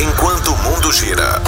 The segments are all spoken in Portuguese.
enquanto o mundo gira.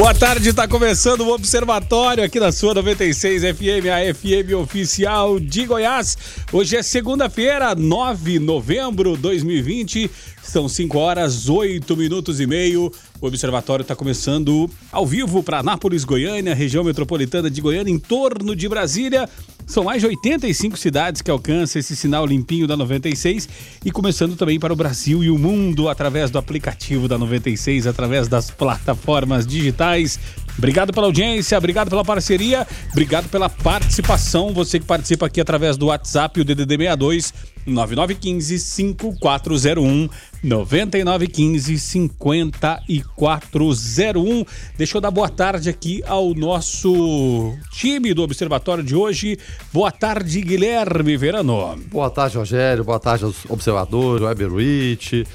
Boa tarde, está começando o Observatório aqui na sua 96 FM, a FM oficial de Goiás. Hoje é segunda-feira, 9 de novembro de 2020, são 5 horas 8 minutos e meio. O Observatório está começando ao vivo para Anápolis, Goiânia, região metropolitana de Goiânia, em torno de Brasília. São mais de 85 cidades que alcançam esse sinal limpinho da 96 e começando também para o Brasil e o mundo através do aplicativo da 96, através das plataformas digitais. Obrigado pela audiência, obrigado pela parceria, obrigado pela participação. Você que participa aqui através do WhatsApp, o DDD 62 9915 5401 9915 5401. Deixa eu dar boa tarde aqui ao nosso time do Observatório de hoje. Boa tarde, Guilherme Verano. Boa tarde, Rogério. Boa tarde aos observadores, Weber Witt,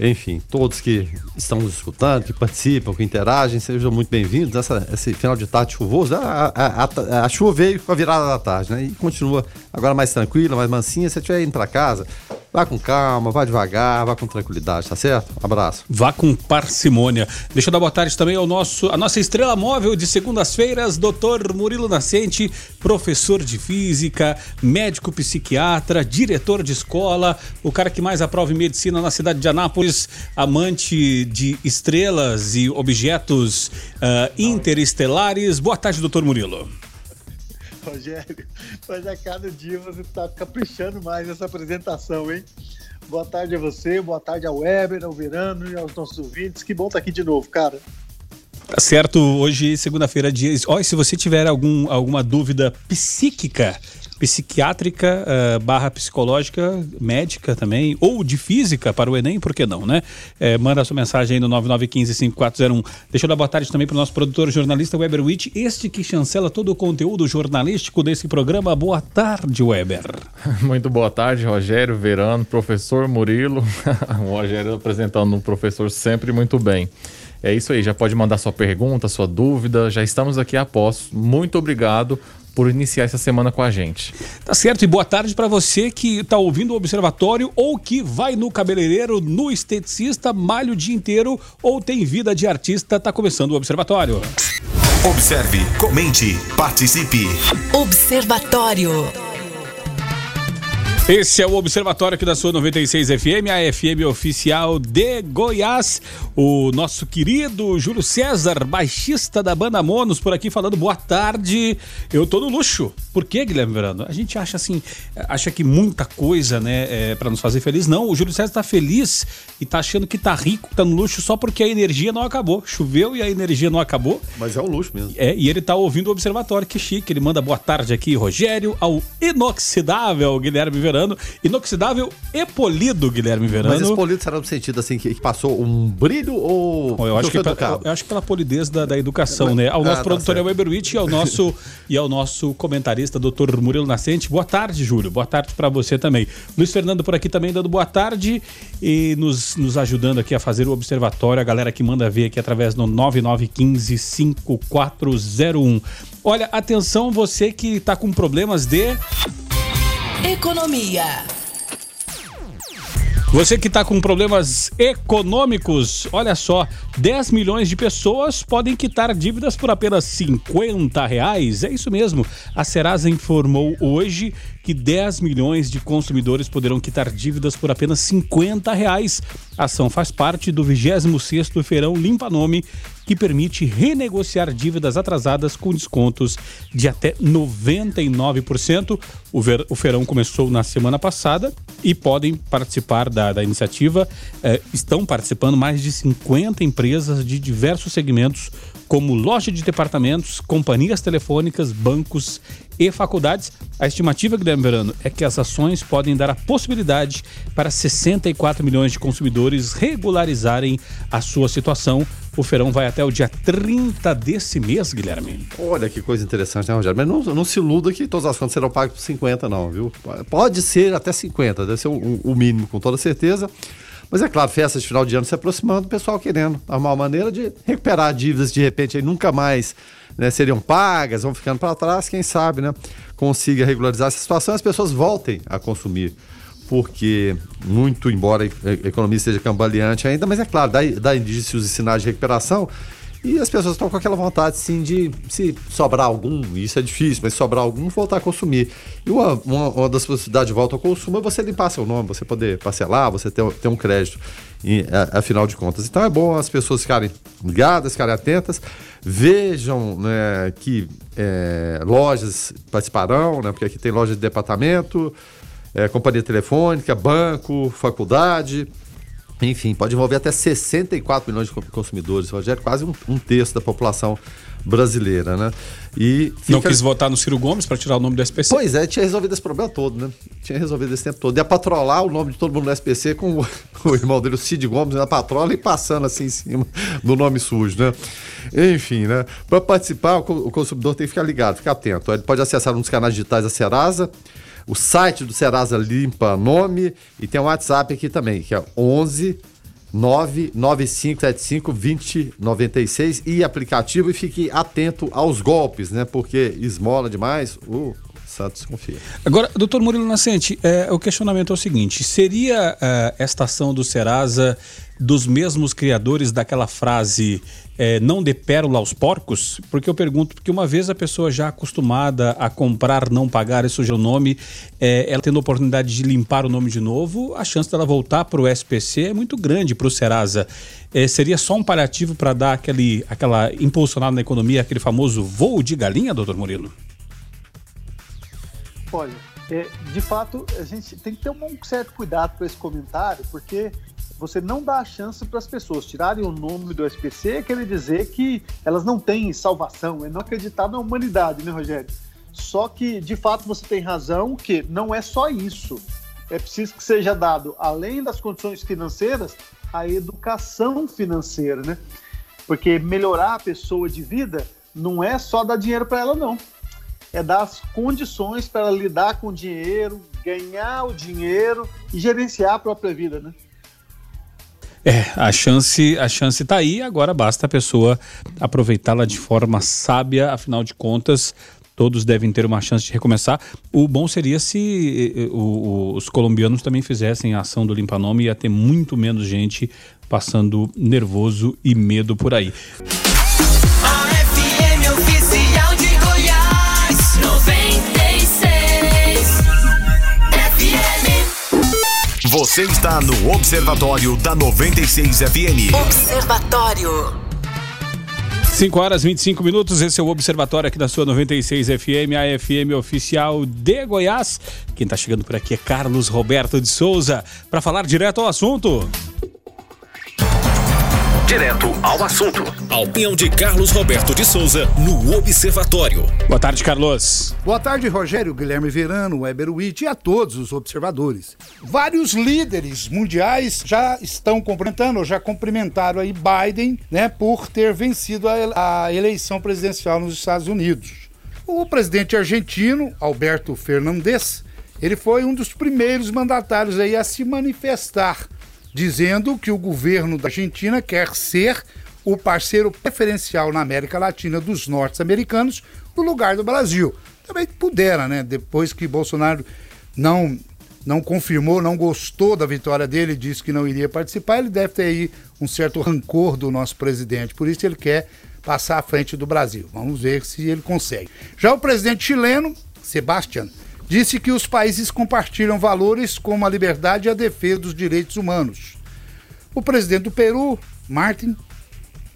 enfim, todos que estão nos escutando, que participam, que interagem, sejam muito bem-vindos. Essa- Esse final de tarde chuvoso, a, a- a- a chuva veio com a virada da tarde, né? E continua agora mais tranquila, mais mansinha. Se você estiver indo para casa, vá com calma, vá devagar, vá com tranquilidade, tá certo? Abraço. Vá com parcimônia. Deixa eu dar boa tarde também ao nosso, a nossa estrela móvel de segundas-feiras, Dr. Murilo Nascente, professor de física, médico psiquiatra, diretor de escola, o cara que mais aprova em medicina na cidade de Anápolis, amante de estrelas e objetos ah, interestelares. Boa tarde, doutor Murilo. Rogério, mas a cada dia você está caprichando mais nessa apresentação, hein? Boa tarde a você, boa tarde ao Weber, ao Verano e aos nossos ouvintes. Que bom estar aqui de novo, cara. Tá certo, hoje, segunda-feira, dia. Olha, se você tiver algum, alguma dúvida psíquica, psiquiátrica, ah, barra psicológica, médica também, ou de física para o Enem, por que não, né? Eh, manda sua mensagem aí no 9915-5401. Deixa eu dar boa tarde também para o nosso produtor jornalista Weber Witt, este que chancela todo o conteúdo jornalístico desse programa. Boa tarde, Weber. Muito boa tarde, Rogério, Verano, professor Murilo. o Rogério apresentando um professor sempre muito bem. É isso aí, já pode mandar sua pergunta, sua dúvida. Já estamos aqui a. Muito obrigado por iniciar essa semana com a gente. Tá certo, e boa tarde para você que está ouvindo o Observatório ou que vai no cabeleireiro, no esteticista, malha o dia inteiro ou tem vida de artista, tá começando o Observatório. Observe, comente, participe. Observatório. Esse é o Observatório aqui da sua 96 FM, a FM oficial de Goiás. O nosso querido Júlio César, baixista da banda Monos, por aqui falando boa tarde. Eu tô no luxo. Por quê, Guilherme Verano? A gente acha assim, acha que muita coisa, né, é para nos fazer feliz. Não, o Júlio César tá feliz e tá achando que tá rico, que tá no luxo só porque a energia não acabou. Choveu e a energia não acabou. Mas é um luxo mesmo. É, e ele tá ouvindo o Observatório, que chique. Ele manda boa tarde aqui, Rogério, ao inoxidável Guilherme Verano. Inoxidável e polido Guilherme Verano. Mas esse polido será no sentido assim que, passou um brilho ou. Bom, eu acho, que, pela- eu acho que pela polidez da, da educação, né? Ao Ah, nosso tá produtor é o certo. Weber Witt e ao nosso, e ao nosso comentarista, doutor Murilo Nascente. Boa tarde, Júlio. Boa tarde para você também. Luiz Fernando por aqui também dando boa tarde e nos, nos ajudando aqui a fazer o observatório. A galera que manda ver aqui através do 9915-5401. Olha, atenção, você que tá com problemas de. Economia. Você que está com problemas econômicos, olha só, 10 milhões de pessoas podem quitar dívidas por apenas 50 reais. É isso mesmo. A Serasa informou hoje que 10 milhões de consumidores poderão quitar dívidas por apenas 50 reais. A ação faz parte do 26º Feirão Limpa Nome, que permite renegociar dívidas atrasadas com descontos de até 99%. O, ver, o feirão começou na semana passada e podem participar da, da iniciativa. Eh, estão participando mais de 50 empresas de diversos segmentos, como loja de departamentos, companhias telefônicas, bancos e faculdades. A estimativa, Guilherme Verano, é que as ações podem dar a possibilidade para 64 milhões de consumidores regularizarem a sua situação. O feirão vai até o dia 30 desse mês, Guilherme. Olha que coisa interessante, né, Rogério? Mas não, não se iluda que todas as contas serão pagas por 50, não, viu? Pode ser até 50, deve ser o, o mínimo, com toda certeza. Mas é claro, festas de final de ano se aproximando, o pessoal querendo arrumar uma maneira de recuperar dívidas de repente aí nunca mais né, seriam pagas, vão ficando para trás, quem sabe, né? Consiga regularizar essa situação as pessoas voltem a consumir. Porque, muito embora a economia esteja cambaleante ainda, mas é claro, dá, dá indícios e sinais de recuperação. E as pessoas estão com aquela vontade, sim, de se sobrar algum, isso é difícil, mas sobrar algum, voltar a consumir. E uma, uma, uma das possibilidades de volta ao consumo é você limpar seu nome, você poder parcelar, você ter, ter um crédito, e, afinal de contas. Então é bom as pessoas ficarem ligadas, ficarem atentas, vejam né, que é, lojas participarão, né, porque aqui tem loja de departamento, é, companhia telefônica, banco, faculdade. Enfim, pode envolver até 64 milhões de consumidores, Rogério, quase um, um terço da população brasileira, né? E fica... Não quis votar no Ciro Gomes para tirar o nome do SPC? Pois é, tinha resolvido esse problema todo, né? Tinha resolvido esse tempo todo. Ia patrolar o nome de todo mundo no SPC com o, o irmão dele, o Cid Gomes, na patrola e passando assim em cima do nome sujo, né? Enfim, né? Para participar, o consumidor tem que ficar ligado, ficar atento. Ele pode acessar um dos canais digitais da Serasa, o site do Serasa Limpa Nome e tem um WhatsApp aqui também, que é 11 99575 2096 e aplicativo e fique atento aos golpes, né? Porque esmola demais, o Santos confia. Agora, doutor Murilo Nascente, é, o questionamento é o seguinte: seria é, esta ação do Serasa dos mesmos criadores daquela frase é, não dê pérola aos porcos? Porque eu pergunto, porque uma vez a pessoa já acostumada a comprar, não pagar, isso já é o nome, é, ela tendo a oportunidade de limpar o nome de novo, a chance dela voltar para o SPC é muito grande para o Serasa. É, seria só um paliativo para dar aquele, aquela impulsionada na economia, aquele famoso voo de galinha, doutor Murilo? Olha, é, de fato, a gente tem que ter um certo cuidado com esse comentário, porque você não dá a chance para as pessoas tirarem o nome do SPC, quer dizer que elas não têm salvação, é não acreditar na humanidade, né, Rogério? Só que, de fato, você tem razão que não é só isso. É preciso que seja dado, além das condições financeiras, a educação financeira, né? Porque melhorar a pessoa de vida não é só dar dinheiro para ela, não. É dar as condições para ela lidar com o dinheiro, ganhar o dinheiro e gerenciar a própria vida, né? É, a chance, a chance tá aí, agora basta a pessoa aproveitá-la de forma sábia, afinal de contas, todos devem ter uma chance de recomeçar. O bom seria se eh, eh, os colombianos também fizessem a ação do Limpa Nome, ia ter muito menos gente passando nervoso e medo por aí. Você está no Observatório da 96 FM. Observatório. 5 horas 25 minutos, esse é o Observatório aqui da sua 96 FM, a FM oficial de Goiás. Quem está chegando por aqui é Carlos Roberto de Souza, para falar direto ao assunto. Direto ao assunto. A opinião de Carlos Roberto de Souza no Observatório. Boa tarde, Carlos. Boa tarde, Rogério, Guilherme Verano, Weber Witt e a todos os observadores. Vários líderes mundiais já estão cumprimentando, ou já cumprimentaram aí Biden, né, por ter vencido a, a eleição presidencial nos Estados Unidos. O presidente argentino, Alberto Fernandes, ele foi um dos primeiros mandatários aí a se manifestar dizendo que o governo da Argentina quer ser o parceiro preferencial na América Latina dos norte-americanos no lugar do Brasil. Também pudera, né? Depois que Bolsonaro não não confirmou, não gostou da vitória dele, disse que não iria participar, ele deve ter aí um certo rancor do nosso presidente. Por isso ele quer passar à frente do Brasil. Vamos ver se ele consegue. Já o presidente chileno, Sebastián, disse que os países compartilham valores como a liberdade e a defesa dos direitos humanos. O presidente do Peru, Martin,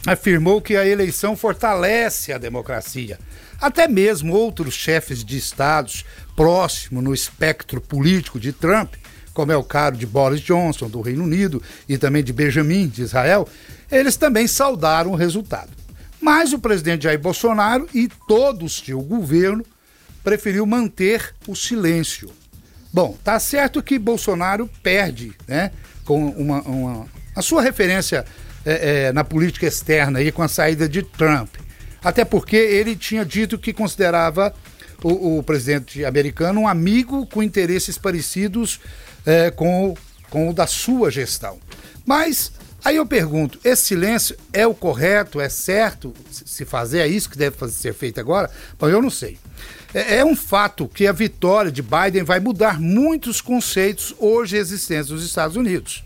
afirmou que a eleição fortalece a democracia. Até mesmo outros chefes de estados próximos no espectro político de Trump, como é o caso de Boris Johnson, do Reino Unido, e também de Benjamin, de Israel, eles também saudaram o resultado. Mas o presidente Jair Bolsonaro e todo o seu governo preferiu manter o silêncio. Bom, tá certo que Bolsonaro perde, né, com uma, uma a sua referência é, é, na política externa aí com a saída de Trump. Até porque ele tinha dito que considerava o, o presidente americano um amigo com interesses parecidos é, com, com o da sua gestão. Mas aí eu pergunto: esse silêncio é o correto, é certo se fazer? É isso que deve ser feito agora? Bom, eu não sei. É, é um fato que a vitória de Biden vai mudar muitos conceitos hoje existentes nos Estados Unidos.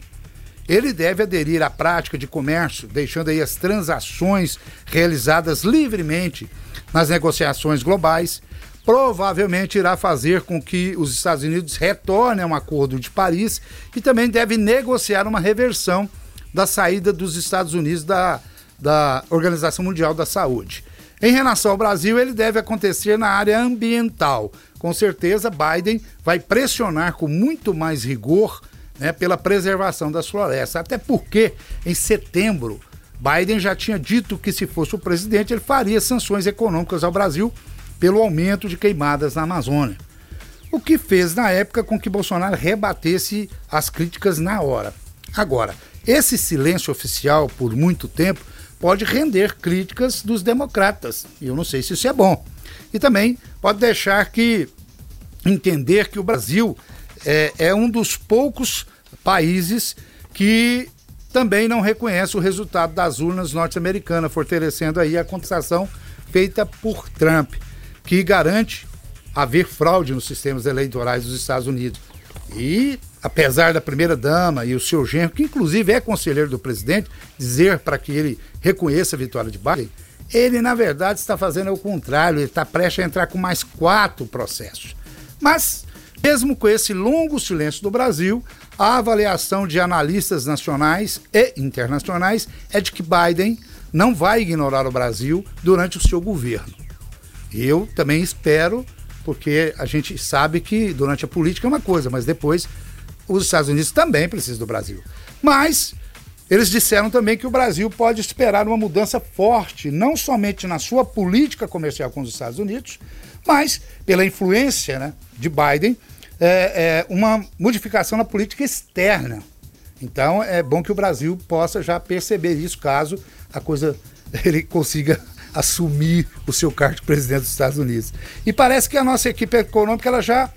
Ele deve aderir à prática de comércio, deixando aí as transações realizadas livremente nas negociações globais. Provavelmente irá fazer com que os Estados Unidos retornem a um acordo de Paris e também deve negociar uma reversão da saída dos Estados Unidos da, da Organização Mundial da Saúde. Em relação ao Brasil, ele deve acontecer na área ambiental. Com certeza, Biden vai pressionar com muito mais rigor né, pela preservação das florestas. Até porque, em setembro, Biden já tinha dito que, se fosse o presidente, ele faria sanções econômicas ao Brasil pelo aumento de queimadas na Amazônia. O que fez, na época, com que Bolsonaro rebatesse as críticas na hora. Agora, esse silêncio oficial, por muito tempo, pode render críticas dos democratas. E eu não sei se isso é bom. E também pode deixar que entender que o Brasil é, é um dos poucos países que também não reconhece o resultado das urnas norte-americanas, fortalecendo aí a contestação feita por Trump, que garante haver fraude nos sistemas eleitorais dos Estados Unidos. E, apesar da primeira-dama e o seu genro, que inclusive é conselheiro do presidente, dizer para que ele reconheça a vitória de Biden, ele, na verdade, está fazendo o contrário, ele está prestes a entrar com mais quatro processos. Mas mesmo com esse longo silêncio do Brasil, a avaliação de analistas nacionais e internacionais é de que Biden não vai ignorar o Brasil durante o seu governo. Eu também espero, porque a gente sabe que durante a política é uma coisa, mas depois os Estados Unidos também precisam do Brasil. Mas eles disseram também que o Brasil pode esperar uma mudança forte, não somente na sua política comercial com os Estados Unidos, mas pela influência né, de Biden é, é, uma modificação na política externa. Então é bom que o Brasil possa já perceber isso caso a coisa ele consiga assumir o seu cargo de presidente dos Estados Unidos. E parece que a nossa equipe econômica ela já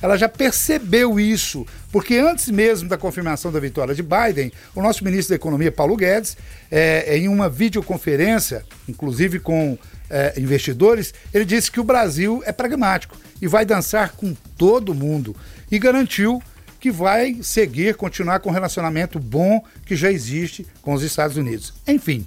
ela já percebeu isso, porque antes mesmo da confirmação da vitória de Biden, o nosso ministro da Economia, Paulo Guedes, é, em uma videoconferência, inclusive com é, investidores, ele disse que o Brasil é pragmático e vai dançar com todo mundo e garantiu que vai seguir, continuar com o relacionamento bom que já existe com os Estados Unidos. Enfim,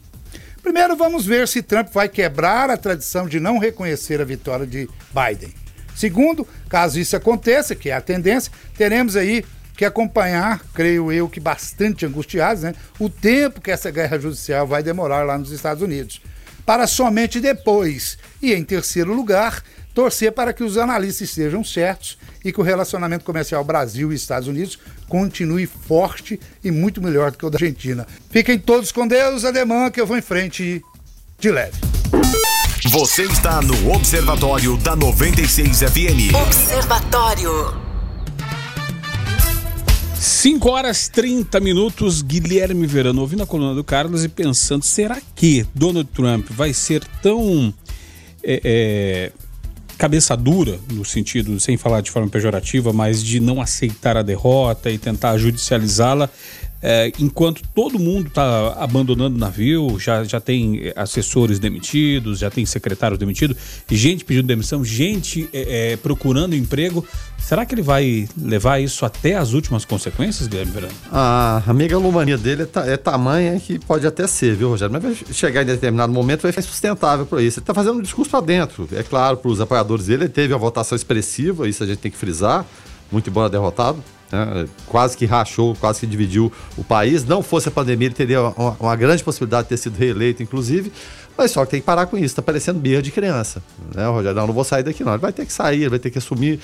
primeiro vamos ver se Trump vai quebrar a tradição de não reconhecer a vitória de Biden. Segundo, caso isso aconteça, que é a tendência, teremos aí que acompanhar, creio eu que bastante angustiados, né, o tempo que essa guerra judicial vai demorar lá nos Estados Unidos. Para somente depois, e em terceiro lugar, torcer para que os analistas estejam certos e que o relacionamento comercial Brasil e Estados Unidos continue forte e muito melhor do que o da Argentina. Fiquem todos com Deus, ademã, que eu vou em frente de leve. Você está no Observatório da 96 FM. Observatório. 5 horas 30 minutos, Guilherme Verano, ouvindo a coluna do Carlos e pensando, será que Donald Trump vai ser tão é, é, cabeça dura, no sentido, sem falar de forma pejorativa, mas de não aceitar a derrota e tentar judicializá-la, é, enquanto todo mundo está abandonando o navio, já, já tem assessores demitidos, já tem secretários demitidos, gente pedindo demissão, gente é, é, procurando emprego. Será que ele vai levar isso até as últimas consequências, Guilherme Verano? A, a megalomania dele é, ta, é tamanha que pode até ser, viu, Rogério? Mas vai chegar em determinado momento vai ser insustentável para isso. Ele está fazendo um discurso para dentro. É claro, para os apoiadores dele, ele teve uma votação expressiva, isso a gente tem que frisar, muito embora derrotado né, quase que rachou, quase que dividiu o país. Não fosse a pandemia, ele teria uma, uma grande possibilidade de ter sido reeleito, inclusive. Mas só que tem que parar com isso, está parecendo birra de criança. Né, Rogério? Não, não vou sair daqui não. Ele vai ter que sair, ele vai ter que assumir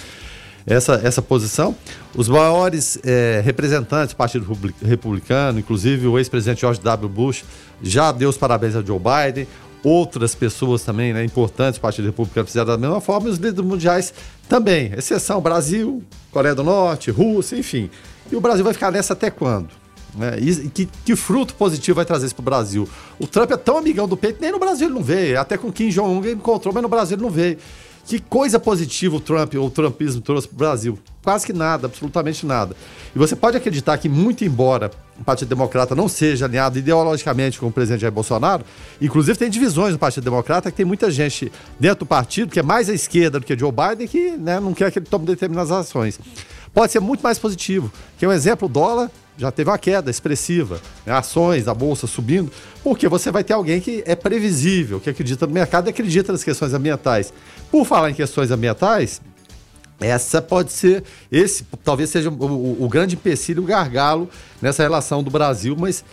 essa, essa posição. Os maiores é, representantes do Partido Republicano, inclusive o ex-presidente George W. Bush, já deu os parabéns a Joe Biden. Outras pessoas também né, importantes do Partido Republicano fizeram da mesma forma e os líderes mundiais também. Exceção Brasil, Coreia do Norte, Rússia, enfim. E o Brasil vai ficar nessa até quando? Né? E que, que, fruto positivo vai trazer isso para o Brasil? O Trump é tão amigão do peito, nem no Brasil ele não veio. Até com Kim Jong-un ele encontrou, mas no Brasil ele não veio. Que coisa positiva o Trump ou o Trumpismo trouxe para o Brasil? Quase que nada, absolutamente nada. E você pode acreditar que, muito embora o Partido Democrata não seja alinhado ideologicamente com o presidente Jair Bolsonaro, inclusive tem divisões no Partido Democrata, que tem muita gente dentro do partido que é mais à esquerda do que Joe Biden, que né, não quer que ele tome determinadas ações. Pode ser muito mais positivo. Que é um exemplo, o dólar já teve uma queda expressiva, né? ações da bolsa subindo, porque você vai ter alguém que é previsível, que acredita no mercado e acredita nas questões ambientais. Por falar em questões ambientais, essa pode ser, esse talvez seja o, o, grande empecilho, o gargalo nessa relação do Brasil, mas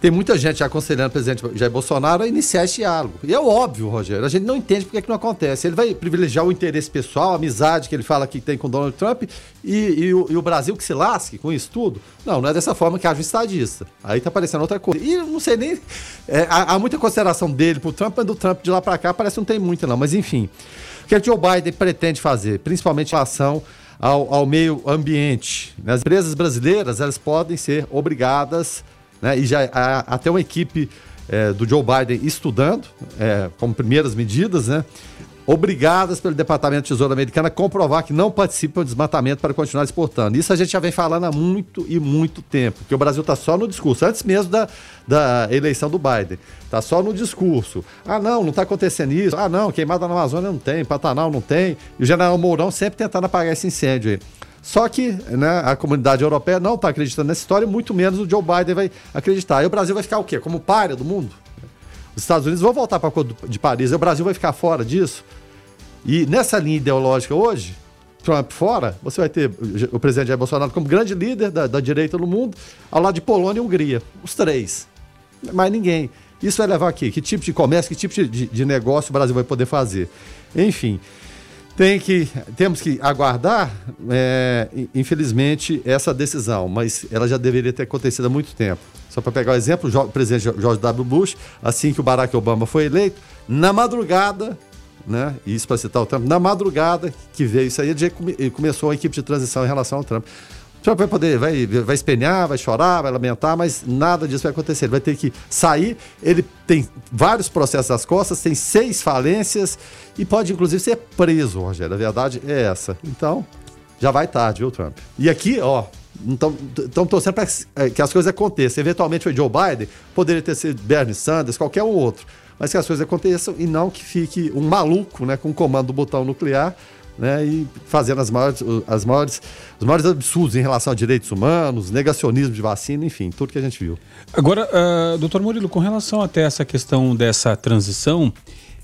tem muita gente aconselhando o presidente Jair Bolsonaro a iniciar esse diálogo. E é óbvio, Rogério, a gente não entende porque que não acontece. Ele vai privilegiar o interesse pessoal, a amizade que ele fala que tem com Donald Trump e, e, o, e o, Brasil que se lasque com isso tudo. Não, não é dessa forma que age um estadista. Aí tá parecendo outra coisa. E não sei nem. É, há, há, muita consideração dele pro Trump, mas do Trump de lá para cá parece que não tem muita, não. Mas enfim. O que o Joe Biden pretende fazer, principalmente em relação ao, ao meio ambiente? As empresas brasileiras elas podem ser obrigadas né? E já há até uma equipe é, do Joe Biden estudando, é, como primeiras medidas, né? obrigadas pelo Departamento de Tesouro americano a comprovar que não participam do desmatamento para continuar exportando. Isso a gente já vem falando há muito e muito tempo, que o Brasil está só no discurso, antes mesmo da, da eleição do Biden. Está só no discurso. Ah, não, não está acontecendo isso. Ah, não, queimada na Amazônia não tem, Pantanal não tem. E o general Mourão sempre tentando apagar esse incêndio aí. Só que né, a comunidade europeia não está acreditando nessa história, muito menos o Joe Biden vai acreditar. E o Brasil vai ficar o quê? Como páreo do mundo? Os Estados Unidos vão voltar para a Acordo de Paris, e o Brasil vai ficar fora disso. E nessa linha ideológica hoje, Trump fora, você vai ter o presidente Jair Bolsonaro como grande líder da, da direita no mundo, ao lado de Polônia e Hungria. Os três. Mais ninguém. Isso vai levar aqui? Que tipo de comércio, que tipo de, de negócio o Brasil vai poder fazer? Enfim tem que, temos que aguardar, é, infelizmente, essa decisão, mas ela já deveria ter acontecido há muito tempo. Só para pegar o exemplo, o presidente George W. Bush, assim que o Barack Obama foi eleito, na madrugada, né, isso para citar o Trump, na madrugada que veio isso aí, ele começou a equipe de transição em relação ao Trump. O vai poder, vai, vai espenhar, vai chorar, vai lamentar, mas nada disso vai acontecer. Ele vai ter que sair. Ele tem vários processos nas costas, tem seis falências e pode, inclusive, ser preso, Rogério. A verdade é essa. Então, já vai tarde, viu, Trump? E aqui, ó, estão torcendo para é, que as coisas aconteçam. Eventualmente foi Joe Biden, poderia ter sido Bernie Sanders, qualquer outro. Mas que as coisas aconteçam e não que fique um maluco né, com o comando do botão nuclear né, e fazendo as maiores, as maiores, os maiores absurdos em relação a direitos humanos, negacionismo de vacina, enfim, tudo que a gente viu. Agora, uh, doutor Murilo, com relação até essa questão dessa transição,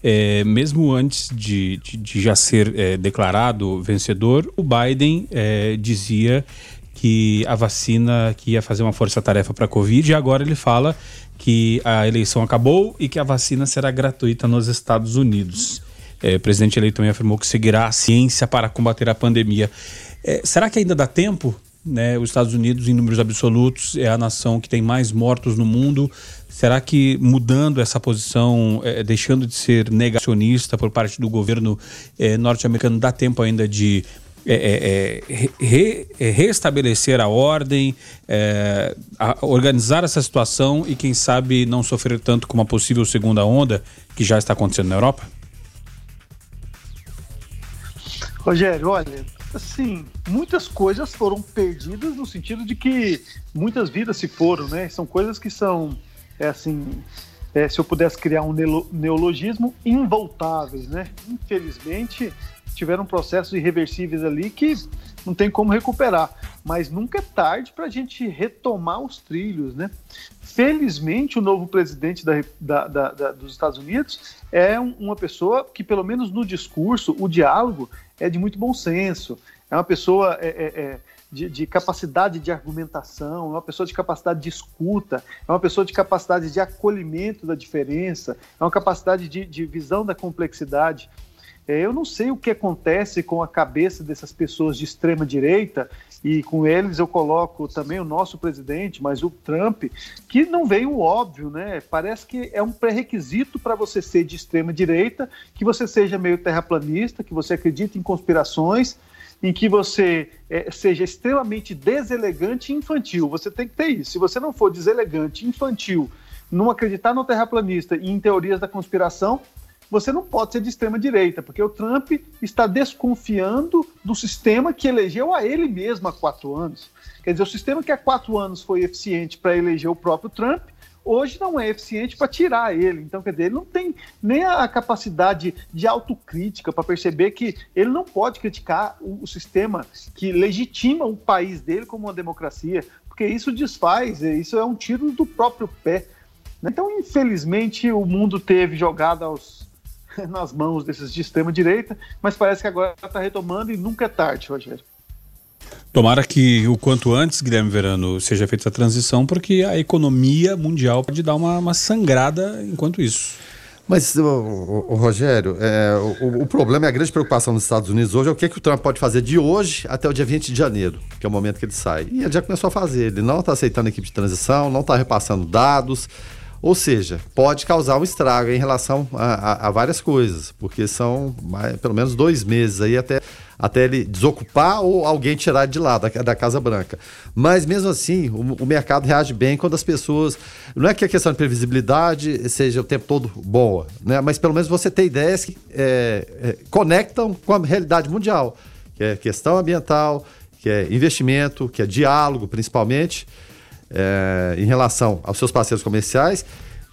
é, mesmo antes de, de, de já ser é, declarado vencedor, o Biden é, dizia que a vacina que ia fazer uma força-tarefa para a Covid, e agora ele fala que a eleição acabou e que a vacina será gratuita nos Estados Unidos. É, o presidente eleito também afirmou que seguirá a ciência para combater a pandemia. É, será que ainda dá tempo? Né? Os Estados Unidos, em números absolutos, é a nação que tem mais mortos no mundo. Será que mudando essa posição, é, deixando de ser negacionista por parte do governo é, norte-americano, dá tempo ainda de é, é, é re, restabelecer a ordem, a organizar essa situação e, quem sabe, não sofrer tanto com uma possível segunda onda que já está acontecendo na Europa? Rogério, olha, assim, muitas coisas foram perdidas no sentido de que muitas vidas se foram, né? São coisas que são, é assim, é, se eu pudesse criar um neologismo, involtáveis, né? Infelizmente, tiveram processos irreversíveis ali que não tem como recuperar. Mas nunca é tarde para a gente retomar os trilhos, né? Felizmente, o novo presidente da, da, da, da dos Estados Unidos é um, uma pessoa que, pelo menos no discurso, o diálogo é de muito bom senso. É uma pessoa é, é, é de, de, capacidade de argumentação, é uma pessoa de capacidade de escuta, é uma pessoa de capacidade de acolhimento da diferença, é uma capacidade de, de visão da complexidade. É, eu não sei o que acontece com a cabeça dessas pessoas de extrema direita, e com eles eu coloco também o nosso presidente, mas o Trump, que não veio óbvio, né? Parece que é um pré-requisito para você ser de extrema direita, que você seja meio terraplanista, que você acredite em conspirações, em que você é, seja extremamente deselegante e infantil. Você tem que ter isso. Se você não for deselegante, infantil, não acreditar no terraplanista e em teorias da conspiração, você não pode ser de extrema direita, porque o Trump está desconfiando do sistema que elegeu a ele mesmo há quatro anos. Quer dizer, o sistema que há quatro anos foi eficiente para eleger o próprio Trump, hoje não é eficiente para tirar ele. Então, quer dizer, ele não tem nem a capacidade de autocrítica para perceber que ele não pode criticar o, o, sistema que legitima o país dele como uma democracia, porque isso desfaz, isso é um tiro do próprio pé. Então, infelizmente, o mundo teve jogado aos nas mãos desses de extrema direita, mas parece que agora está retomando e nunca é tarde, Rogério. Tomara que o quanto antes, Guilherme Verano, seja feita a transição, porque a economia mundial pode dar uma, uma sangrada enquanto isso. Mas, o, o, o Rogério, é, o, o, problema e a grande preocupação nos Estados Unidos hoje é o que, que o Trump pode fazer de hoje até o dia 20 de janeiro, que é o momento que ele sai. E ele já começou a fazer. Ele não está aceitando a equipe de transição, não está repassando dados. Ou seja, pode causar um estrago em relação a, a, a várias coisas, porque são mais, pelo menos dois meses aí até, até ele desocupar ou alguém tirar de lá, da, da Casa Branca. Mas mesmo assim, o, o, mercado reage bem quando as pessoas. Não é que a questão de previsibilidade seja o tempo todo boa, né? mas pelo menos você tem ideias que é, é, conectam com a realidade mundial, que é questão ambiental, que é investimento, que é diálogo, principalmente é, em relação aos seus parceiros comerciais.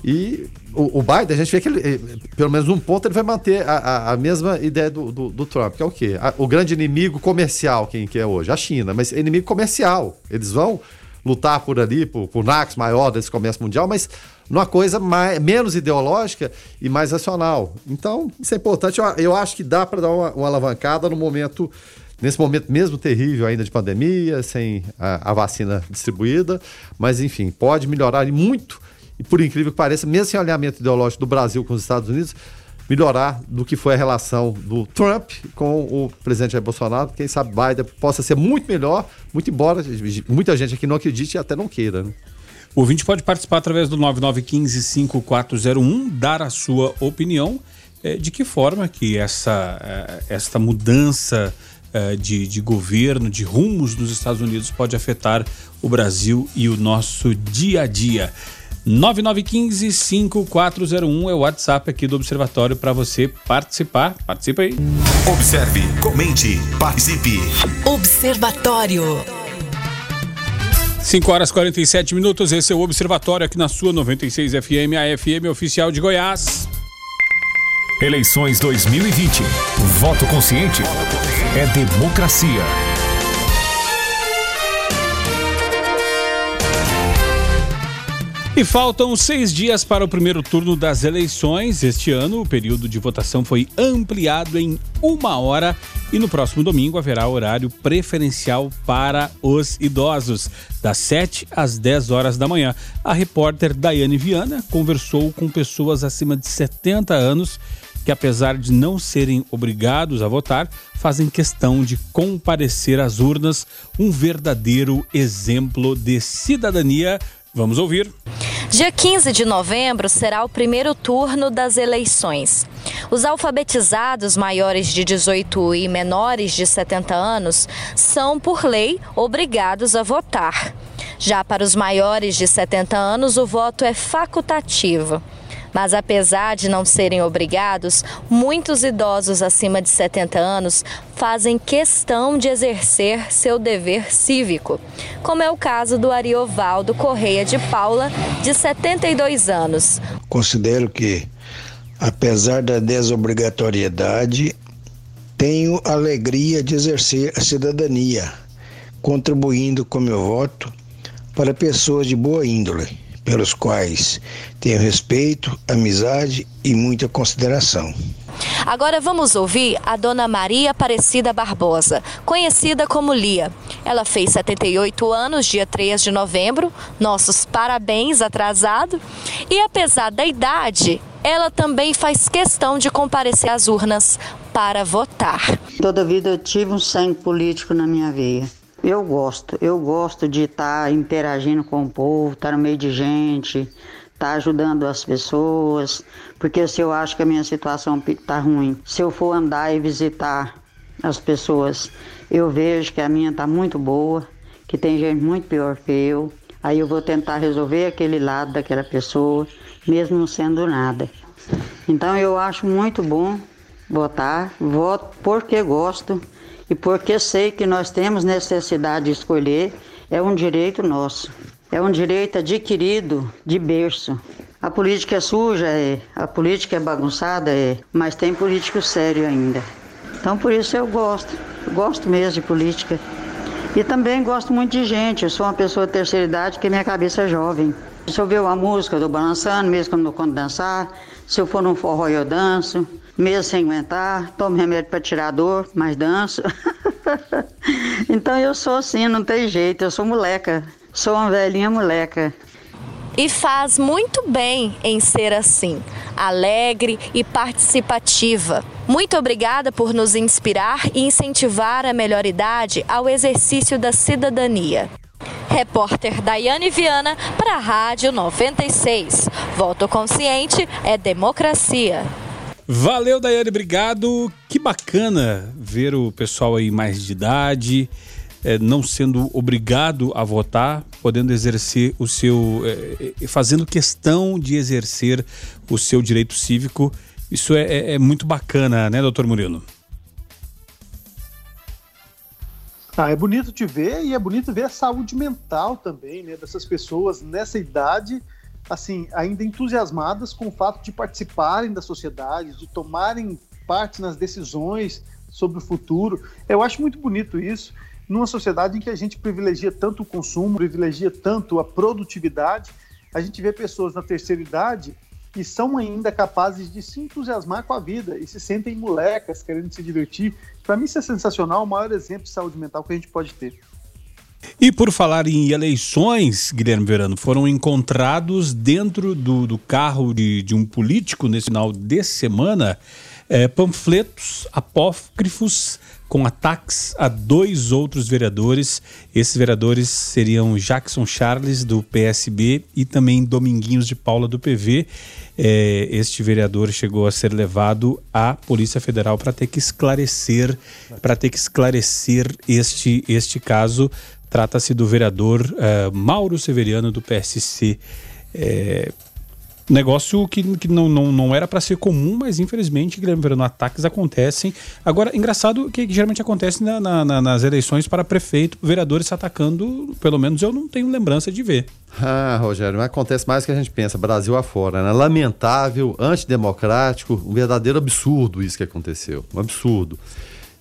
E o, o, Biden, a gente vê que ele, eh, pelo menos um ponto, ele vai manter a, a, a mesma ideia do, do, do, Trump, que é o quê? A, o grande inimigo comercial, quem que é hoje? A China, mas é inimigo comercial. Eles vão lutar por ali, por, por NACS maior desse comércio mundial, mas numa coisa mais, menos ideológica e mais racional. Então, isso é importante. Eu, eu acho que dá para dar uma, uma alavancada no momento nesse momento mesmo terrível ainda de pandemia, sem a, a, vacina distribuída, mas enfim, pode melhorar muito, e por incrível que pareça, mesmo sem alinhamento ideológico do Brasil com os Estados Unidos, melhorar do que foi a relação do Trump com o presidente Jair Bolsonaro. Quem sabe Biden possa ser muito melhor, muito embora muita gente aqui não acredite e até não queira. Né? O ouvinte pode participar através do 9915-5401, dar a sua opinião é, de que forma que essa, é, esta mudança de, de governo, de rumos dos Estados Unidos pode afetar o Brasil e o nosso dia a dia. 9915-5401 é o WhatsApp aqui do Observatório para você participar. Participa aí. Observe, comente, participe. Observatório. 5 horas e 47 minutos. Esse é o Observatório aqui na sua 96 FM, a FM oficial de Goiás. Eleições 2020. Voto consciente é democracia. E faltam seis dias para o primeiro turno das eleições. Este ano, o período de votação foi ampliado em uma hora e no próximo domingo haverá horário preferencial para os idosos, das 7 às 10 horas da manhã. A repórter Daiane Viana conversou com pessoas acima de 70 anos que, apesar de não serem obrigados a votar, fazem questão de comparecer às urnas, um verdadeiro exemplo de cidadania. Vamos ouvir. Dia 15 de novembro será o primeiro turno das eleições. Os alfabetizados maiores de 18 e menores de 70 anos são, por lei, obrigados a votar. Já para os maiores de 70 anos, o voto é facultativo. Mas apesar de não serem obrigados, muitos idosos acima de 70 anos fazem questão de exercer seu dever cívico, como é o caso do Ariovaldo Correia de Paula, de 72 anos. Considero que, apesar da desobrigatoriedade, tenho alegria de exercer a cidadania, contribuindo com meu voto para pessoas de boa índole pelos quais tenho respeito, amizade e muita consideração. Agora vamos ouvir a dona Maria Aparecida Barbosa, conhecida como Lia. Ela fez 78 anos, dia 3 de novembro. Nossos parabéns atrasado. E apesar da idade, ela também faz questão de comparecer às urnas para votar. Toda vida eu tive um sangue político na minha veia. Eu gosto, eu gosto de estar interagindo com o povo, estar no meio de gente, estar ajudando as pessoas, porque se eu acho que a minha situação está ruim, se eu for andar e visitar as pessoas, eu vejo que a minha está muito boa, que tem gente muito pior que eu, aí eu vou tentar resolver aquele lado daquela pessoa, mesmo não sendo nada. Então eu acho muito bom votar, voto porque gosto e porque sei que nós temos necessidade de escolher, é um direito nosso. É um direito adquirido de berço. A política é suja, é. A política é bagunçada, é. Mas tem político sério ainda. Então por isso eu gosto. Gosto mesmo de política. E também gosto muito de gente. Eu sou uma pessoa de terceira idade que minha cabeça é jovem. Se eu ver uma música, eu tô balançando, mesmo quando não conto dançar. Se eu for num forró, eu danço. Mesmo sem aguentar, tomo remédio para tirar dor, mas danço. então eu sou assim, não tem jeito, eu sou moleca. Sou uma velhinha moleca. E faz muito bem em ser assim, alegre e participativa. Muito obrigada por nos inspirar e incentivar a melhor idade ao exercício da cidadania. Repórter Daiane Viana para a Rádio 96. Voto consciente é democracia. Valeu, Daiane, obrigado. Que bacana ver o pessoal aí mais de idade, é, não sendo obrigado a votar, podendo exercer o seu. É, fazendo questão de exercer o seu direito cívico. Isso é, é, é muito bacana, né, doutor Murilo? Ah, é bonito te ver e é bonito ver a saúde mental também, né, dessas pessoas nessa idade assim, ainda entusiasmadas com o fato de participarem da sociedade, de tomarem parte nas decisões sobre o futuro. Eu acho muito bonito isso, numa sociedade em que a gente privilegia tanto o consumo, privilegia tanto a produtividade, a gente vê pessoas na terceira idade que são ainda capazes de se entusiasmar com a vida e se sentem molecas, querendo se divertir. Para mim isso é sensacional, o maior exemplo de saúde mental que a gente pode ter. E por falar em eleições, Guilherme Verano, foram encontrados dentro do, do carro de, de, um político nesse final de semana é, panfletos apócrifos com ataques a dois outros vereadores. Esses vereadores seriam Jackson Charles, do PSB, e também Dominguinhos de Paula, do PV. É, este vereador chegou a ser levado à Polícia Federal para ter que esclarecer, para ter que esclarecer este, este caso Trata-se do vereador uh, Mauro Severiano, do PSC. É, negócio que, que não, não, não era para ser comum, mas infelizmente, Guilherme Verano, ataques acontecem. Agora, engraçado que, que geralmente acontece na, na, nas eleições para prefeito, vereadores atacando, pelo menos eu não tenho lembrança de ver. Ah, Rogério, mas acontece mais do que a gente pensa, Brasil afora, né? Lamentável, antidemocrático, um verdadeiro absurdo isso que aconteceu, um absurdo.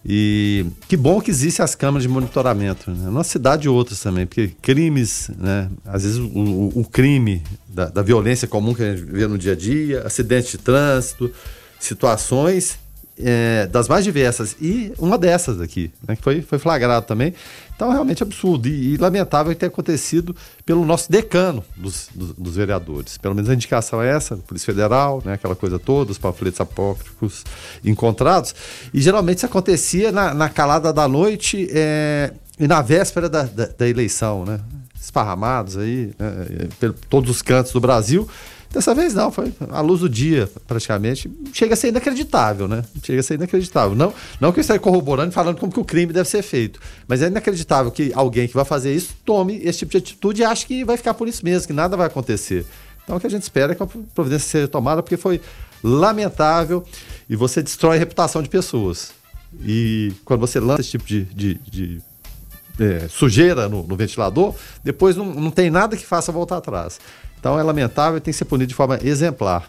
E que bom que existem as câmeras de monitoramento, né? Nossa cidade e outras também, porque crimes, né? Às vezes o, o, crime da, da, violência comum que a gente vê no dia a dia, acidentes de trânsito, situações é, das mais diversas. E uma dessas aqui, né, que foi, foi flagrado também. Então, realmente absurdo e, e lamentável ter acontecido pelo nosso decano dos, dos, dos, vereadores. Pelo menos a indicação é essa, Polícia Federal, né, aquela coisa toda, os panfletos apócrifos encontrados. E geralmente isso acontecia na, na calada da noite é, e na véspera da, da, da eleição, né? Esparramados aí, né, por todos os cantos do Brasil. Dessa vez não, foi à luz do dia, praticamente. Chega a ser inacreditável, né? Chega a ser inacreditável. Não, não que eu esteja corroborando e falando como que o crime deve ser feito, mas é inacreditável que alguém que vai fazer isso tome esse tipo de atitude e ache que vai ficar por isso mesmo, que nada vai acontecer. Então o que a gente espera é que a providência seja tomada, porque foi lamentável e você destrói a reputação de pessoas. E quando você lança esse tipo de, de, de é, sujeira no, no, ventilador, depois não, não tem nada que faça voltar atrás. Então é lamentável e tem que ser punido de forma exemplar.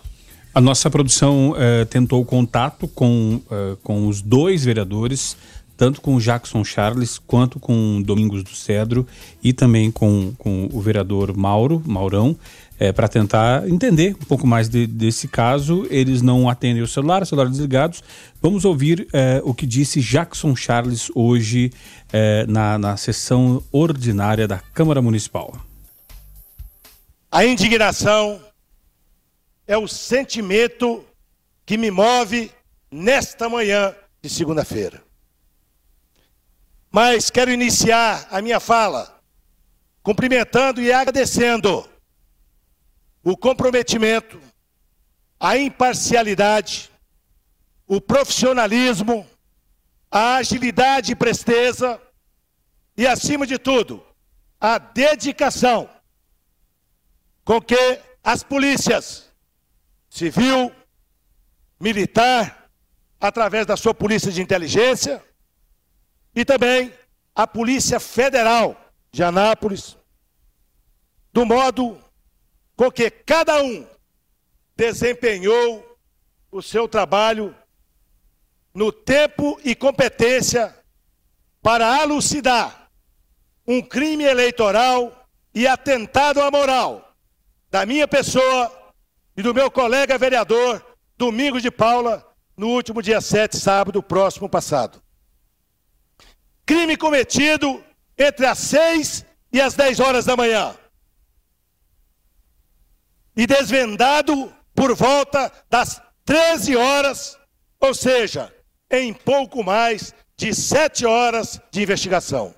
A nossa produção eh, tentou contato com, eh, com os dois vereadores, tanto com o Jackson Charles quanto com Domingos do Cedro e também com, com o vereador Mauro, Maurão, é, para tentar entender um pouco mais de, desse caso. Eles não atendem o celular, celulares desligados. Vamos ouvir o que disse Jackson Charles hoje na, na sessão ordinária da Câmara Municipal. A indignação é o sentimento que me move nesta manhã de segunda-feira. Mas quero iniciar a minha fala cumprimentando e agradecendo o comprometimento, a imparcialidade, o profissionalismo, a agilidade e presteza e, acima de tudo, a dedicação com que as polícias civil, militar, através da sua polícia de inteligência e também a Polícia Federal de Anápolis, do modo com que cada um desempenhou o seu trabalho no tempo e competência para alucidar um crime eleitoral e atentado à moral da minha pessoa e do meu colega vereador Domingos de Paula no último dia 7, sábado próximo passado. Crime cometido entre as 6 e as 10 horas da manhã e desvendado por volta das 13 horas, ou seja, em pouco mais de sete horas de investigação.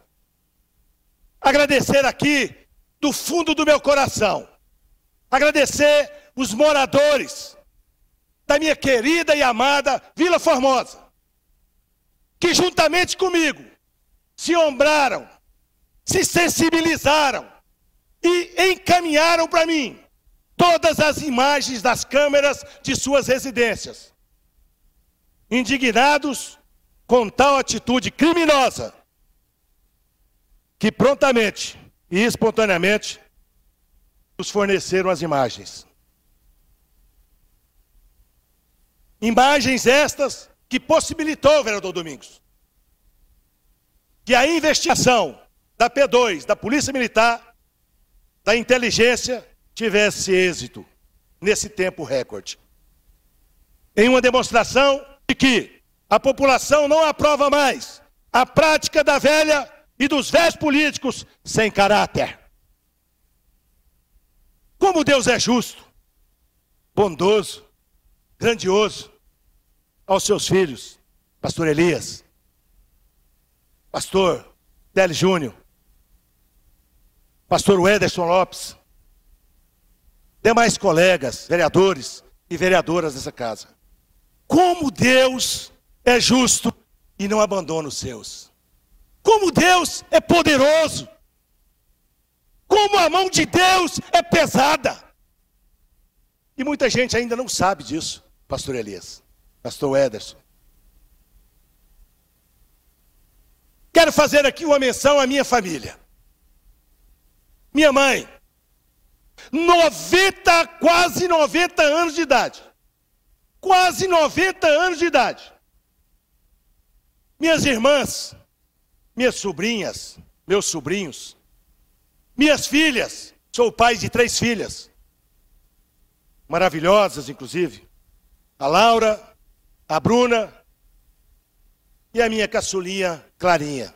Agradecer aqui do fundo do meu coração, agradecer os moradores da minha querida e amada Vila Formosa, que juntamente comigo se ombraram, se sensibilizaram e encaminharam para mim todas as imagens das câmeras de suas residências. Indignados com tal atitude criminosa, que prontamente e espontaneamente nos forneceram as imagens. Imagens estas que possibilitou, vereador Domingos, que a investigação da P2, da Polícia Militar, da inteligência tivesse êxito nesse tempo recorde. Em uma demonstração de que a população não aprova mais a prática da velha e dos velhos políticos sem caráter. Como Deus é justo, bondoso, grandioso aos seus filhos, pastor Elias, pastor Délio Júnior, pastor Wederson Lopes, demais colegas, vereadores e vereadoras dessa casa. Como Deus é justo e não abandona os seus. Como Deus é poderoso. Como a mão de Deus é pesada. E muita gente ainda não sabe disso, pastor Elias, pastor Ederson. Quero fazer aqui uma menção à minha família. Minha mãe, 90, quase 90 anos de idade. Quase 90 anos de idade. Minhas irmãs, minhas sobrinhas, meus sobrinhos, minhas filhas, sou pai de três filhas, maravilhosas, inclusive. A Laura, a Bruna e a minha caçulinha Clarinha.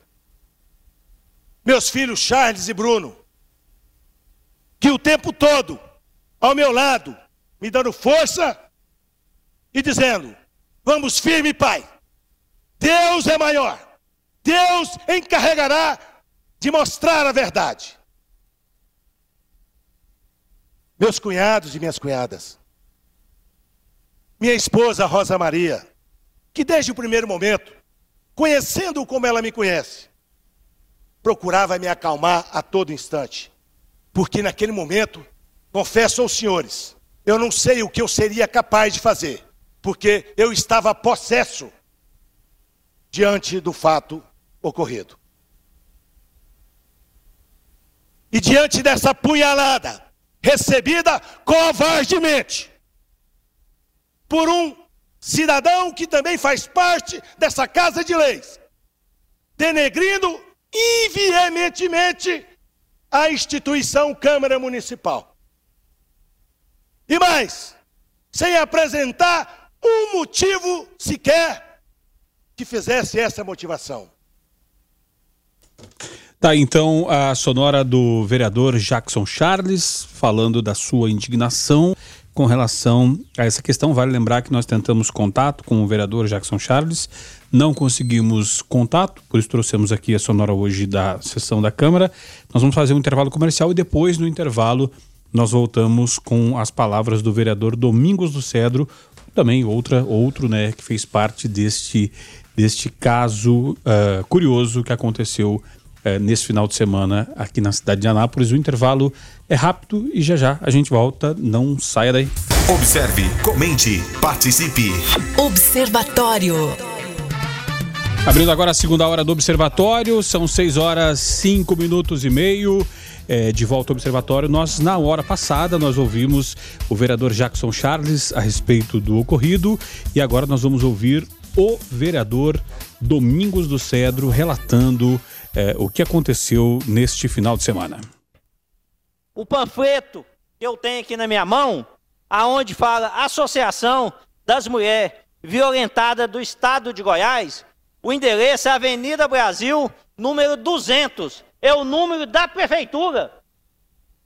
Meus filhos Charles e Bruno, que o tempo todo, ao meu lado, me dando força e dizendo: Vamos firme, Pai. Deus é maior. Deus encarregará de mostrar a verdade. Meus cunhados e minhas cunhadas. Minha esposa Rosa Maria, que desde o primeiro momento, conhecendo como ela me conhece, procurava me acalmar a todo instante porque naquele momento, confesso aos senhores, eu não sei o que eu seria capaz de fazer, porque eu estava possesso diante do fato ocorrido. E diante dessa punhalada, recebida covardemente, por um cidadão que também faz parte dessa casa de leis, denegrindo e veementemente a instituição Câmara Municipal. E mais, sem apresentar um motivo sequer que fizesse essa motivação. Tá, então a sonora do vereador Jackson Charles falando da sua indignação com relação a essa questão. Vale lembrar que nós tentamos contato com o vereador Jackson Charles, não conseguimos contato, por isso trouxemos aqui a sonora hoje da sessão da Câmara. Nós vamos fazer um intervalo comercial e depois, no intervalo, nós voltamos com as palavras do vereador Domingos do Cedro, também outra, outro né, que fez parte deste, deste caso uh, curioso que aconteceu é, nesse final de semana aqui na cidade de Anápolis. O intervalo é rápido e já já a gente volta. Não saia daí. Observe, comente, participe. Observatório. Abrindo agora a segunda hora do Observatório, são 6 horas 5 minutos e meio. É, de volta ao Observatório, nós, na hora passada, nós ouvimos o vereador Jackson Charles a respeito do ocorrido e agora nós vamos ouvir o vereador Domingos do Cedro relatando é, o que aconteceu neste final de semana. O panfleto que eu tenho aqui na minha mão, aonde fala Associação das Mulheres Violentadas do Estado de Goiás, o endereço é Avenida Brasil, número 200, é o número da prefeitura.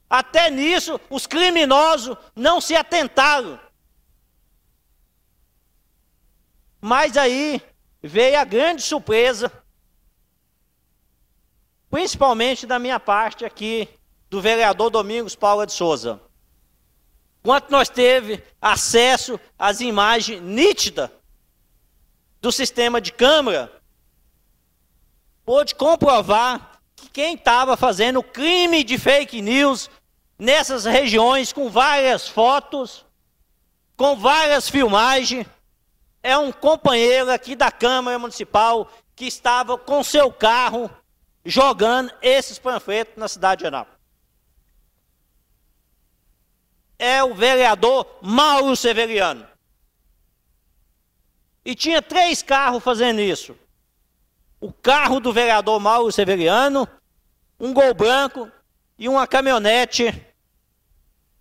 Até nisso, os criminosos não se atentaram. Mas aí veio a grande surpresa principalmente da minha parte aqui, do vereador Domingos Paula de Souza. Quanto nós teve acesso às imagens nítidas do sistema de câmera, pôde comprovar que quem estava fazendo crime de fake news nessas regiões com várias fotos, com várias filmagens, é um companheiro aqui da Câmara Municipal que estava com seu carro jogando esses panfletos na cidade de Anápolis. É o vereador Mauro Severiano. E tinha três carros fazendo isso. O carro do vereador Mauro Severiano, um gol branco e uma caminhonete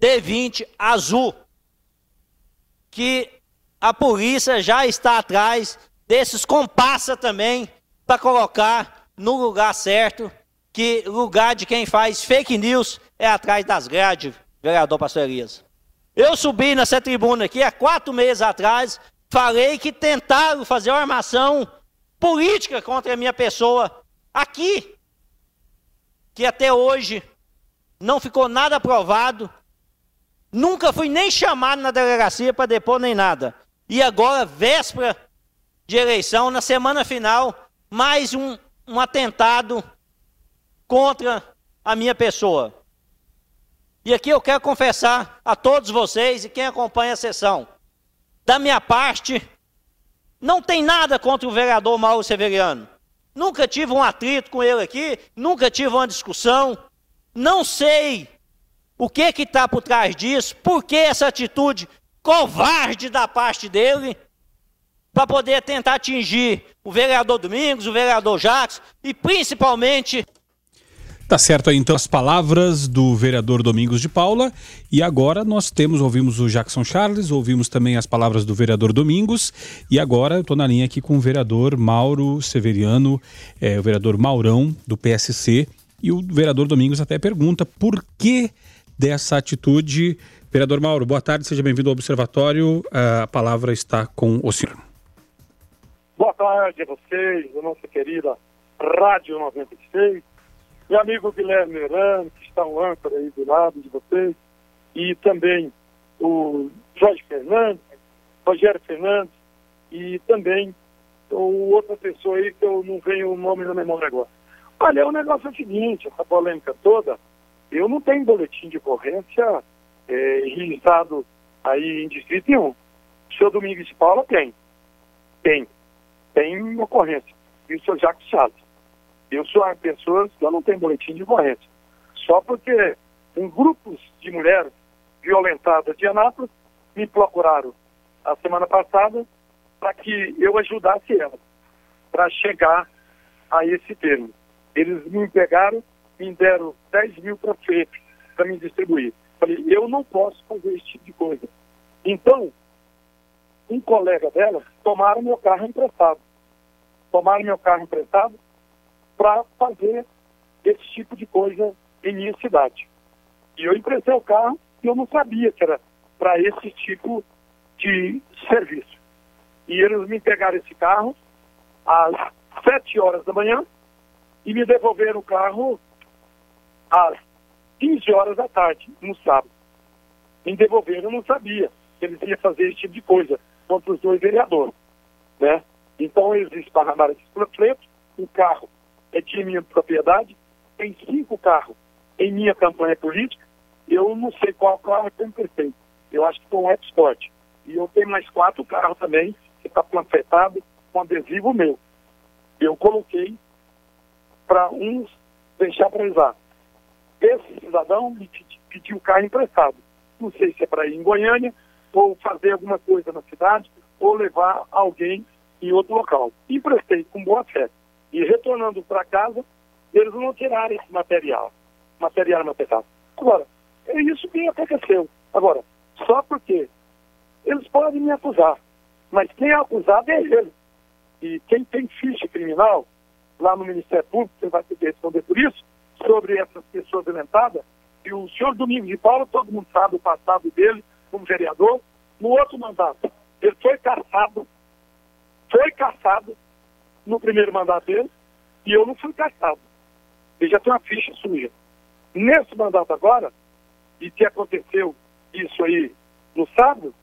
D20 azul. Que a polícia já está atrás desses compassa também para colocar no lugar certo, que lugar de quem faz fake news é atrás das grades, vereador Pastor Elias. Eu subi nessa tribuna aqui há quatro meses atrás, falei que tentaram fazer uma armação política contra a minha pessoa aqui, que até hoje não ficou nada aprovado, nunca fui nem chamado na delegacia para depor nem nada. E agora, véspera de eleição, na semana final, mais um, um atentado contra a minha pessoa. E aqui eu quero confessar a todos vocês e quem acompanha a sessão, da minha parte, não tem nada contra o vereador Mauro Severiano. Nunca tive um atrito com ele aqui, nunca tive uma discussão. Não sei o que está por trás disso, por que essa atitude covarde da parte dele para poder tentar atingir o vereador Domingos, o vereador Jacques e principalmente. Tá certo aí então as palavras do vereador Domingos de Paula e agora nós temos, ouvimos o Jackson Charles, ouvimos também as palavras do vereador Domingos e agora eu estou na linha aqui com o vereador Mauro Severiano, é, o vereador Maurão do PSC e o vereador Domingos até pergunta por que dessa atitude. Vereador Mauro, boa tarde, seja bem-vindo ao Observatório, a palavra está com o senhor. Tarde a vocês, a nossa querida Rádio 96, meu amigo Guilherme Herano, que está um âncora aí do lado de vocês, e também o Jorge Fernandes, Rogério Fernandes, e também o outra pessoa aí que eu não venho o nome na memória agora. Olha, o negócio é o seguinte, essa polêmica toda, eu não tenho boletim de ocorrência é, registrado aí em distrito nenhum. O senhor Domingos de Paula tem. Tem tem ocorrência. E o senhor Jacques Chaves. Eu sou uma pessoa que eu não tenho boletim de ocorrência. Só porque um grupos de mulheres violentadas de Anápolis me procuraram a semana passada para que eu ajudasse elas para chegar a esse termo. Eles me pegaram, me deram 10 mil panfletos para me distribuir. Falei, eu não posso fazer esse tipo de coisa. Então, um colega dela tomaram meu carro emprestado. Tomaram meu carro emprestado para fazer esse tipo de coisa em minha cidade. E eu emprestei o carro e eu não sabia que era para esse tipo de serviço. E eles me pegaram esse carro às 7 horas da manhã e me devolveram o carro às 15 horas da tarde, no sábado. Me devolveram, eu não sabia que eles iam fazer esse tipo de coisa contra os dois vereadores. Né? Então eles esparramaram esse panfleto, o carro é de minha propriedade, tem cinco carros em minha campanha política, eu não sei qual carro que eu emprestei. Eu acho que foi um Export. E eu tenho mais quatro carros também, que está panfletado com adesivo meu. Eu coloquei para uns deixar para usar. Esse cidadão me pediu o carro emprestado. Não sei se é para ir em Goiânia, ou fazer alguma coisa na cidade, ou levar alguém em outro local. Emprestei com boa fé. E retornando para casa, eles não tiraram esse material. Material material. Agora, é isso que aconteceu. Agora, só porque eles podem me acusar, mas quem é acusado é ele. E quem tem ficha criminal lá no Ministério Público, você vai ter que responder por isso, sobre essas pessoas violentadas. E o senhor Domingos de Paula, todo mundo sabe o passado dele como vereador. No outro mandato, ele foi caçado, foi caçado no primeiro mandato dele, e eu não fui caçado. Ele já tem uma ficha suja. Nesse mandato agora, e que aconteceu isso aí no sábado,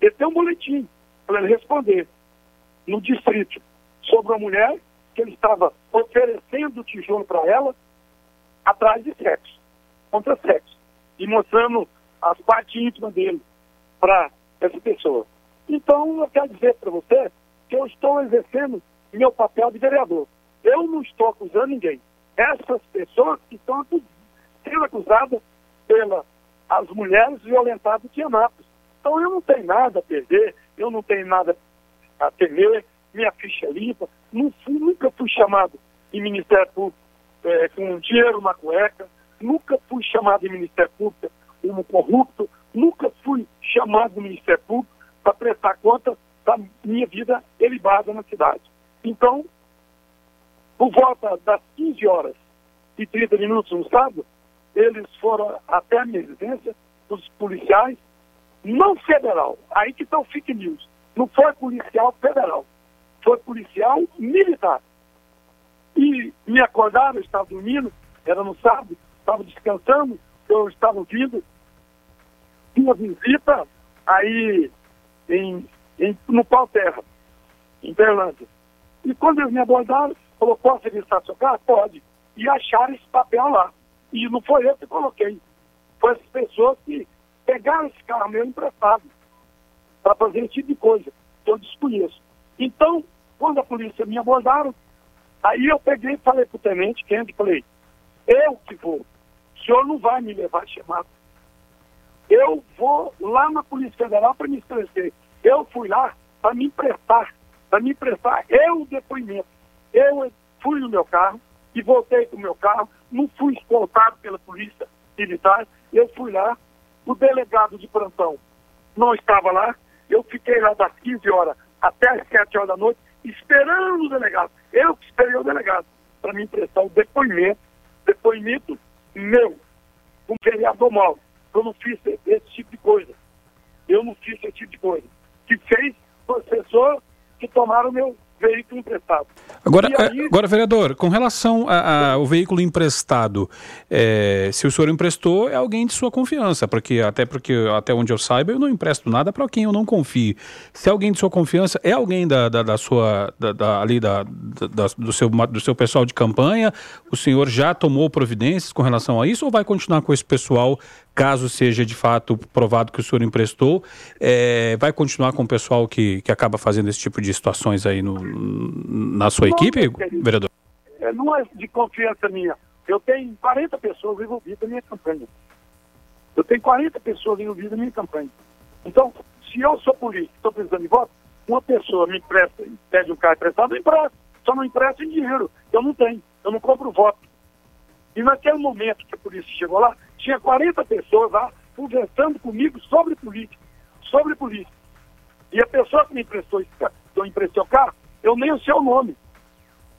ele tem um boletim para ele responder no distrito sobre uma mulher que ele estava oferecendo tijolo para ela atrás de sexo, contra sexo, e mostrando as partes íntimas dele para essa pessoa. Então, eu quero dizer para você que eu estou exercendo meu papel de vereador. Eu não estou acusando ninguém. Essas pessoas que estão sendo acusadas pelas as mulheres violentadas de Anápolis. Então eu não tenho nada a perder, eu não tenho nada a temer, minha ficha é limpa, não fui, nunca fui chamado em Ministério Público é, com dinheiro na cueca, nunca fui chamado em Ministério Público como corrupto, nunca fui chamado no Ministério Público para prestar conta da minha vida elibada na cidade. Então, por volta das 15 horas e 30 minutos no sábado, eles foram até a minha residência, os policiais, não federal, aí que está o fake news, não foi policial federal, foi policial militar. E me acordaram, eu estava dormindo, era no sábado, estava descansando, eu estava vindo, tinha visita aí em, em, no Pau Terra, em Berlândia. E quando eles me abordaram, falou, posso registrar seu carro? Pode. E acharam esse papel lá. E não foi eu que coloquei. Foi as pessoas que pegaram esse carro meu emprestado para fazer esse tipo de coisa que eu desconheço. Então, quando a polícia me abordaram, aí eu peguei e falei para o tenente Kennedy, falei, eu que vou, o senhor não vai me levar chamado. Eu vou lá na Polícia Federal para me esclarecer. Eu fui lá para me emprestar, para me emprestar eu o depoimento. Eu fui no meu carro e voltei com o meu carro, não fui escoltado pela polícia militar, eu fui lá, o delegado de plantão não estava lá, eu fiquei lá das 15 horas até as 7 horas da noite, esperando o delegado. Eu que esperei o delegado para me emprestar o depoimento, depoimento meu, como vereador mal. Eu não fiz esse tipo de coisa. Eu não fiz esse tipo de coisa. Que fez pessoas que tomaram meu veículo emprestado. Agora, aí... agora vereador, com relação ao veículo emprestado, é, se o senhor emprestou, é alguém de sua confiança, porque até porque até onde eu saiba, eu não empresto nada para quem eu não confie. Se é alguém de sua confiança, é alguém da, da, da sua da, da, ali da, da, do, seu, do seu pessoal de campanha, o senhor já tomou providências com relação a isso ou vai continuar com esse pessoal caso seja de fato provado que o senhor emprestou, é, vai continuar com o pessoal que, que acaba fazendo esse tipo de situações aí no, na sua não, equipe, vereador? É, não é de confiança minha. Eu tenho 40 pessoas envolvidas na minha campanha. Eu tenho 40 pessoas envolvidas na minha campanha. Então, se eu sou político, estou precisando de voto, uma pessoa me empresta, pede um carro emprestado, eu empresto. só não empresto em dinheiro. Eu não tenho, eu não compro voto. E naquele momento que a polícia chegou lá, tinha 40 pessoas lá conversando comigo sobre política, sobre política. E a pessoa que me emprestou, que eu emprestei o carro, eu nem sei o nome.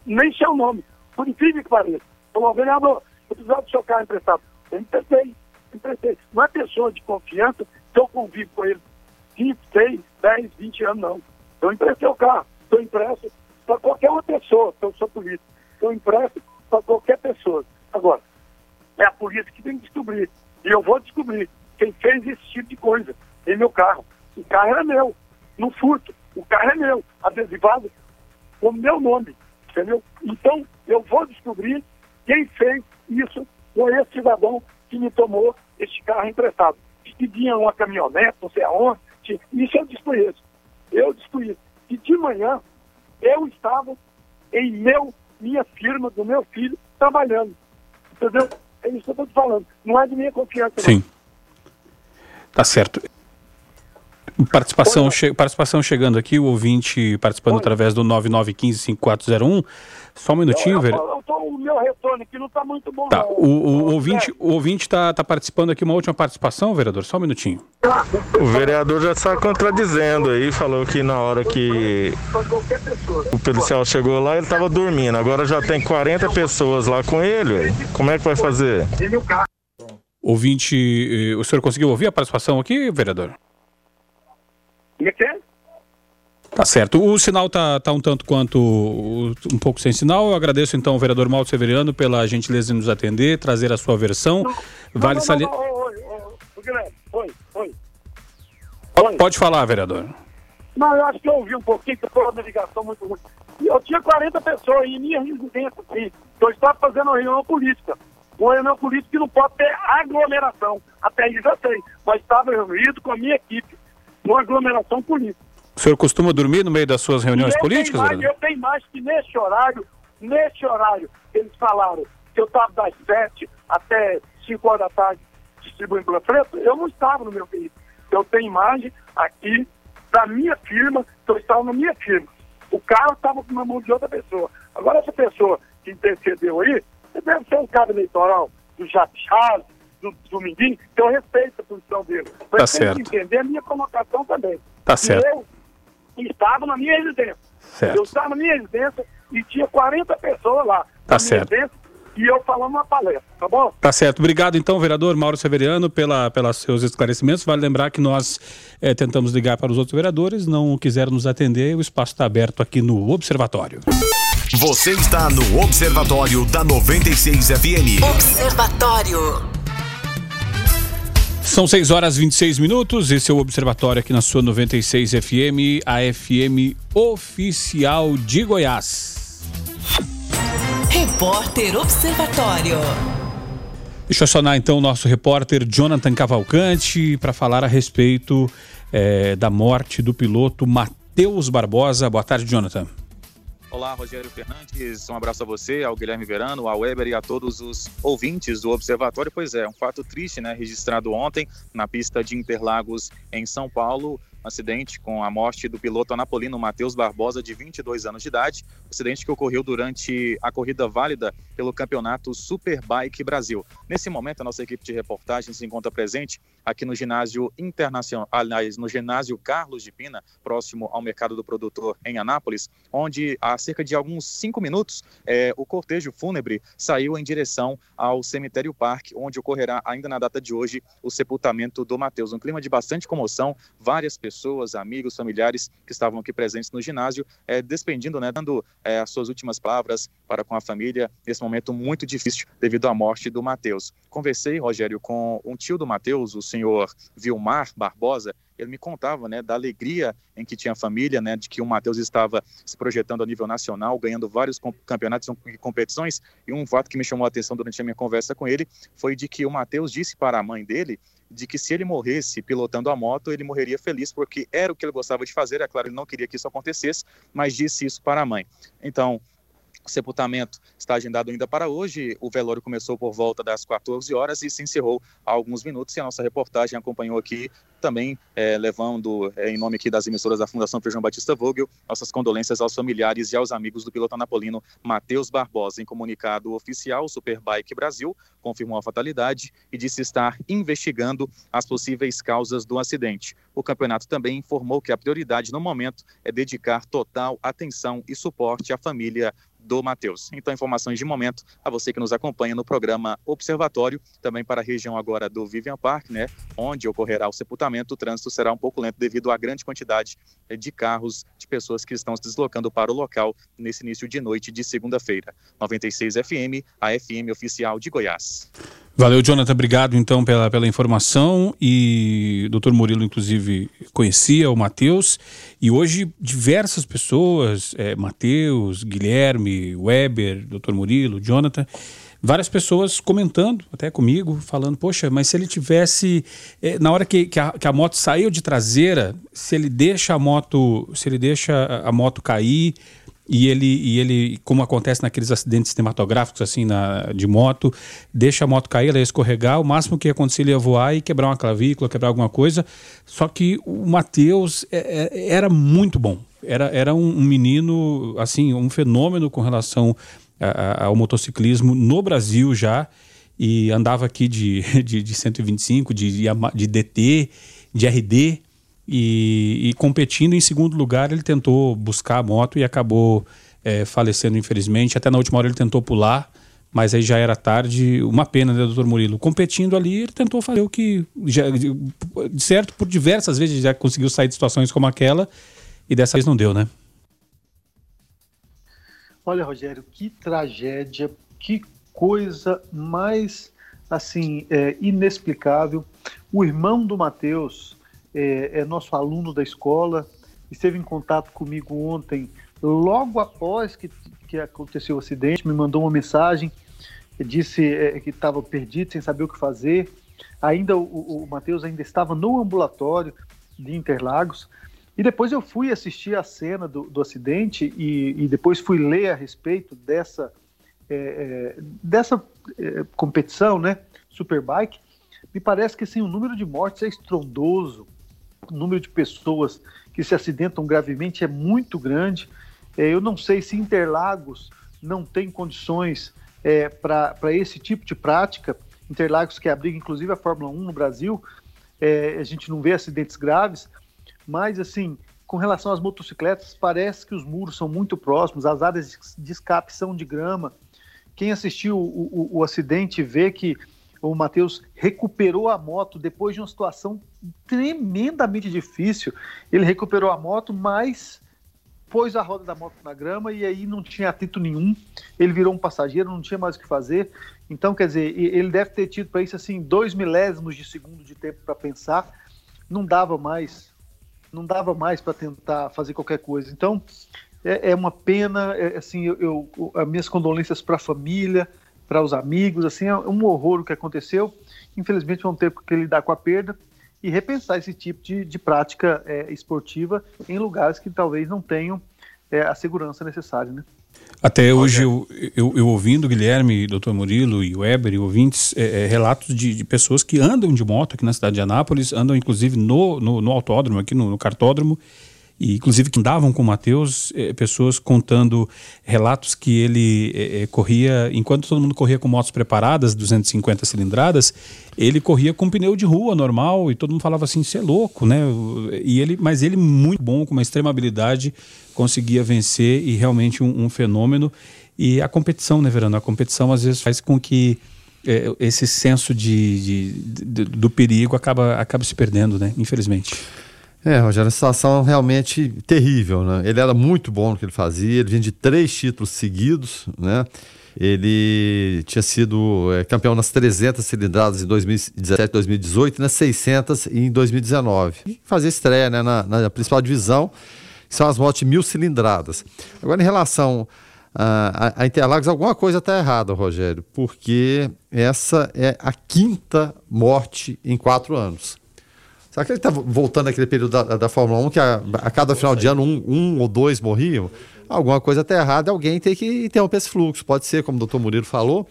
Nem sei o nome. Por incrível que pareça. Falou, vereador, eu precisava do seu carro emprestado. Eu emprestei, emprestei. Não é pessoa de confiança que eu convivo com ele 5, 6, 10, 20 anos, não. Eu emprestei o carro, eu empresto para qualquer uma pessoa, eu sou político. Eu empresto para qualquer pessoa. Agora, é a polícia que tem que descobrir. E eu vou descobrir quem fez esse tipo de coisa em meu carro. O carro era meu, no furto. O carro é meu, adesivado com meu nome, entendeu? Então, eu vou descobrir quem fez isso com esse cidadão que me tomou este carro emprestado. Que vinha uma caminhonete, não sei aonde, isso eu desconheço. Eu desconheço. E de manhã, eu estava em meu, minha firma, do meu filho, trabalhando. Entendeu? É isso que eu estou te falando. Não é de minha confiança. não. Sim. Tá certo. Participação, che- participação chegando aqui, o ouvinte participando através do 9915-5401. Só um minutinho, velho. Eu tô, o meu retorno aqui não está muito bom. Tá, não. o, o ouvinte o ouvinte tá, tá participando aqui, uma última participação, vereador? Só um minutinho. O vereador já está contradizendo aí, falou que na hora que o policial chegou lá, ele estava dormindo. Agora já tem 40 pessoas lá com ele. Como é que vai fazer? Ouvinte, eh, o senhor conseguiu ouvir a participação aqui, vereador? Como é que é? Tá certo. O sinal tá, tá um tanto quanto um pouco sem sinal. Eu agradeço então ao vereador Mauro Severiano pela gentileza de nos atender, trazer a sua versão. Vale salientar. Pode falar, vereador. Não, eu acho que eu ouvi um pouquinho, que foi uma ligação muito ruim. Eu tinha 40 pessoas em minha residência, sim. Eu estava fazendo uma reunião política. Uma reunião política que não pode ter aglomeração. Até aí já sei. Mas estava reunido com a minha equipe, numa aglomeração política. O senhor costuma dormir no meio das suas reuniões eu políticas, tenho mais? Eu tenho mais que nesse horário, nesse horário, eles falaram que eu estava das 7 até 5 horas da tarde distribuindo panfleto, eu não estava no meu veículo. Eu tenho imagem aqui da minha firma, que eu estava na minha firma. O carro estava na mão de outra pessoa. Agora, essa pessoa que intercedeu aí, deve ser um cara eleitoral do Jachado, do Dominguinho, que eu respeito a posição dele. Mas Tá tem certo. que entender a minha colocação também. Tá certo. eu estava na minha residência. Certo. Eu estava na minha residência e tinha 40 pessoas lá. Tá certo. E eu falando uma palestra, tá bom? Tá certo. Obrigado, então, vereador Mauro Severiano, pela, pelos seus esclarecimentos. Vale lembrar que nós eh, tentamos ligar para os outros vereadores, não quiseram nos atender, o espaço está aberto aqui no Observatório. Você está no Observatório da 96 FM. Observatório. São 6 horas e 26 minutos. Esse é o Observatório aqui na sua 96 FM, a FM oficial de Goiás. Repórter Observatório. Deixa eu acionar então o nosso repórter Jonathan Cavalcante para falar a respeito eh, da morte do piloto Matheus Barbosa. Boa tarde, Jonathan. Olá, Rogério Fernandes. Um abraço a você, ao Guilherme Verano, ao Weber e a todos os ouvintes do Observatório. Pois é, um fato triste, né? Registrado ontem na pista de Interlagos, em São Paulo. Um acidente com a morte do piloto anapolino Matheus Barbosa, de 22 anos de idade. Um acidente que ocorreu durante a corrida válida pelo campeonato Superbike Brasil. Nesse momento, a nossa equipe de reportagem se encontra presente aqui no ginásio internacional, aliás, no ginásio Carlos de Pina, próximo ao mercado do produtor em Anápolis, onde há cerca de alguns cinco minutos eh, o cortejo fúnebre saiu em direção ao cemitério Parque, onde ocorrerá ainda na data de hoje o sepultamento do Matheus. Um clima de bastante comoção, várias pessoas, amigos, familiares que estavam aqui presentes no ginásio, eh, despedindo, né, dando eh, as suas últimas palavras para com a família nesse momento muito difícil devido à morte do Matheus. Conversei, Rogério, com um tio do Matheus, o senhor Vilmar Barbosa, ele me contava né, da alegria em que tinha a família, né, de que o Matheus estava se projetando a nível nacional, ganhando vários campeonatos e competições. E um fato que me chamou a atenção durante a minha conversa com ele foi de que o Matheus disse para a mãe dele de que se ele morresse pilotando a moto, ele morreria feliz, porque era o que ele gostava de fazer. É claro, ele não queria que isso acontecesse, mas disse isso para a mãe. Então, O sepultamento está agendado ainda para hoje. O velório começou por volta das 14 horas e se encerrou há alguns minutos. E a nossa reportagem acompanhou aqui também é, levando é, em nome aqui das emissoras da Fundação Feijão Batista Vogel nossas condolências aos familiares e aos amigos do piloto anapolino Matheus Barbosa. Em comunicado oficial, o Superbike Brasil confirmou a fatalidade e disse estar investigando as possíveis causas do acidente. O campeonato também informou que a prioridade no momento é dedicar total atenção e suporte à família do Matheus. Então, informações de momento a você que nos acompanha no programa Observatório, também para a região agora do Vivian Park, né, onde ocorrerá o sepultamento, o trânsito será um pouco lento devido à grande quantidade eh, de carros, de pessoas que estão se deslocando para o local nesse início de noite de segunda-feira. 96 FM, a FM oficial de Goiás. Valeu, Jonathan. Obrigado, então, pela, pela informação. E o doutor Murilo, inclusive, conhecia o Matheus. E hoje, diversas pessoas, é, Matheus, Guilherme, Weber, doutor Murilo, Jonathan, várias pessoas comentando, até comigo, falando: Poxa, mas se ele tivesse. É, na hora que, que a, que, a, moto saiu de traseira, se ele deixa a moto, se ele deixa a moto cair e ele, e ele, como acontece naqueles acidentes cinematográficos assim na, de moto, deixa a moto cair, ela ia escorregar, o máximo que ia acontecer ele ia voar e quebrar uma clavícula, quebrar alguma coisa. Só que o Matheus é, é, era muito bom. Era, era um, um menino, assim, um fenômeno com relação a, a, ao motociclismo no Brasil já. E andava aqui de, de, de 125, de, de DT, de RD e, e, competindo em segundo lugar, ele tentou buscar a moto e acabou é, falecendo, infelizmente. Até na última hora ele tentou pular, mas aí já era tarde. Uma pena, né, doutor Murilo? Competindo ali, ele tentou fazer o que, já, de certo, por diversas vezes já conseguiu sair de situações como aquela e dessa vez não deu, né? Olha, Rogério, que tragédia, que coisa mais assim é, inexplicável. O irmão do Matheus é, é nosso aluno da escola, esteve em contato comigo ontem, logo após que, que aconteceu o acidente, me mandou uma mensagem, disse é, que estava perdido, sem saber o que fazer. Ainda o, o Matheus ainda estava no ambulatório de Interlagos. E depois eu fui assistir a cena do, do acidente e, e, depois fui ler a respeito dessa, é, é, dessa é, competição, né, Superbike. Me parece que assim, o número de mortes é estrondoso número de pessoas que se acidentam gravemente é muito grande. É, eu não sei se Interlagos não tem condições é, para esse tipo de prática. Interlagos que abriga inclusive a Fórmula 1 no Brasil, é, a gente não vê acidentes graves, mas assim, com relação às motocicletas, parece que os muros são muito próximos, as áreas de escape são de grama. Quem assistiu o, o, o acidente vê que o Matheus recuperou a moto depois de uma situação tremendamente difícil. Ele recuperou a moto, mas pôs a roda da moto na grama e aí não tinha atrito nenhum. Ele virou um passageiro, não tinha mais o que fazer. Então, quer dizer, ele deve ter tido para isso assim dois milésimos de segundo de tempo para pensar. Não dava mais, não dava mais para tentar fazer qualquer coisa. Então, é, é uma pena. É, assim, eu, eu as minhas condolências para a família para os amigos, assim, é um horror o que aconteceu. Infelizmente vão ter que lidar com a perda e repensar esse tipo de, de prática é, esportiva em lugares que talvez não tenham é, a segurança necessária, né? Até hoje, eu, eu, eu, ouvindo Guilherme, doutor Murilo e Weber e ouvintes, é, é, relatos de, de, pessoas que andam de moto aqui na cidade de Anápolis, andam inclusive no, no, no autódromo, aqui no, no cartódromo, e inclusive que andavam com o Matheus, eh, pessoas contando relatos que ele eh, corria, enquanto todo mundo corria com motos preparadas, 250 cilindradas, ele corria com pneu de rua normal e todo mundo falava assim, você é louco, né? E ele, mas ele muito bom, com uma extrema habilidade, conseguia vencer e realmente um, um fenômeno. E a competição, né, Verano? A competição às vezes faz com que esse senso de, de, de, do perigo acaba, acaba se perdendo, né? Infelizmente. É, Rogério, a situação realmente terrível, né? Ele era muito bom no que ele fazia, ele vinha de três títulos seguidos, né? Ele tinha sido é, campeão nas 300 cilindradas em 2017, 2018 e nas 600 em 2019. E fazia estreia né, na, na principal divisão, que são as motos de mil cilindradas. Agora, em relação a, a Interlagos, alguma coisa está errada, Rogério, porque essa é a quinta morte em quatro anos. Será que ele está voltando àquele período da, da Fórmula 1 que a, a cada final de ano um, um ou dois morriam? Alguma coisa está errada, alguém tem que interromper esse fluxo. Pode ser, como o doutor Murilo falou,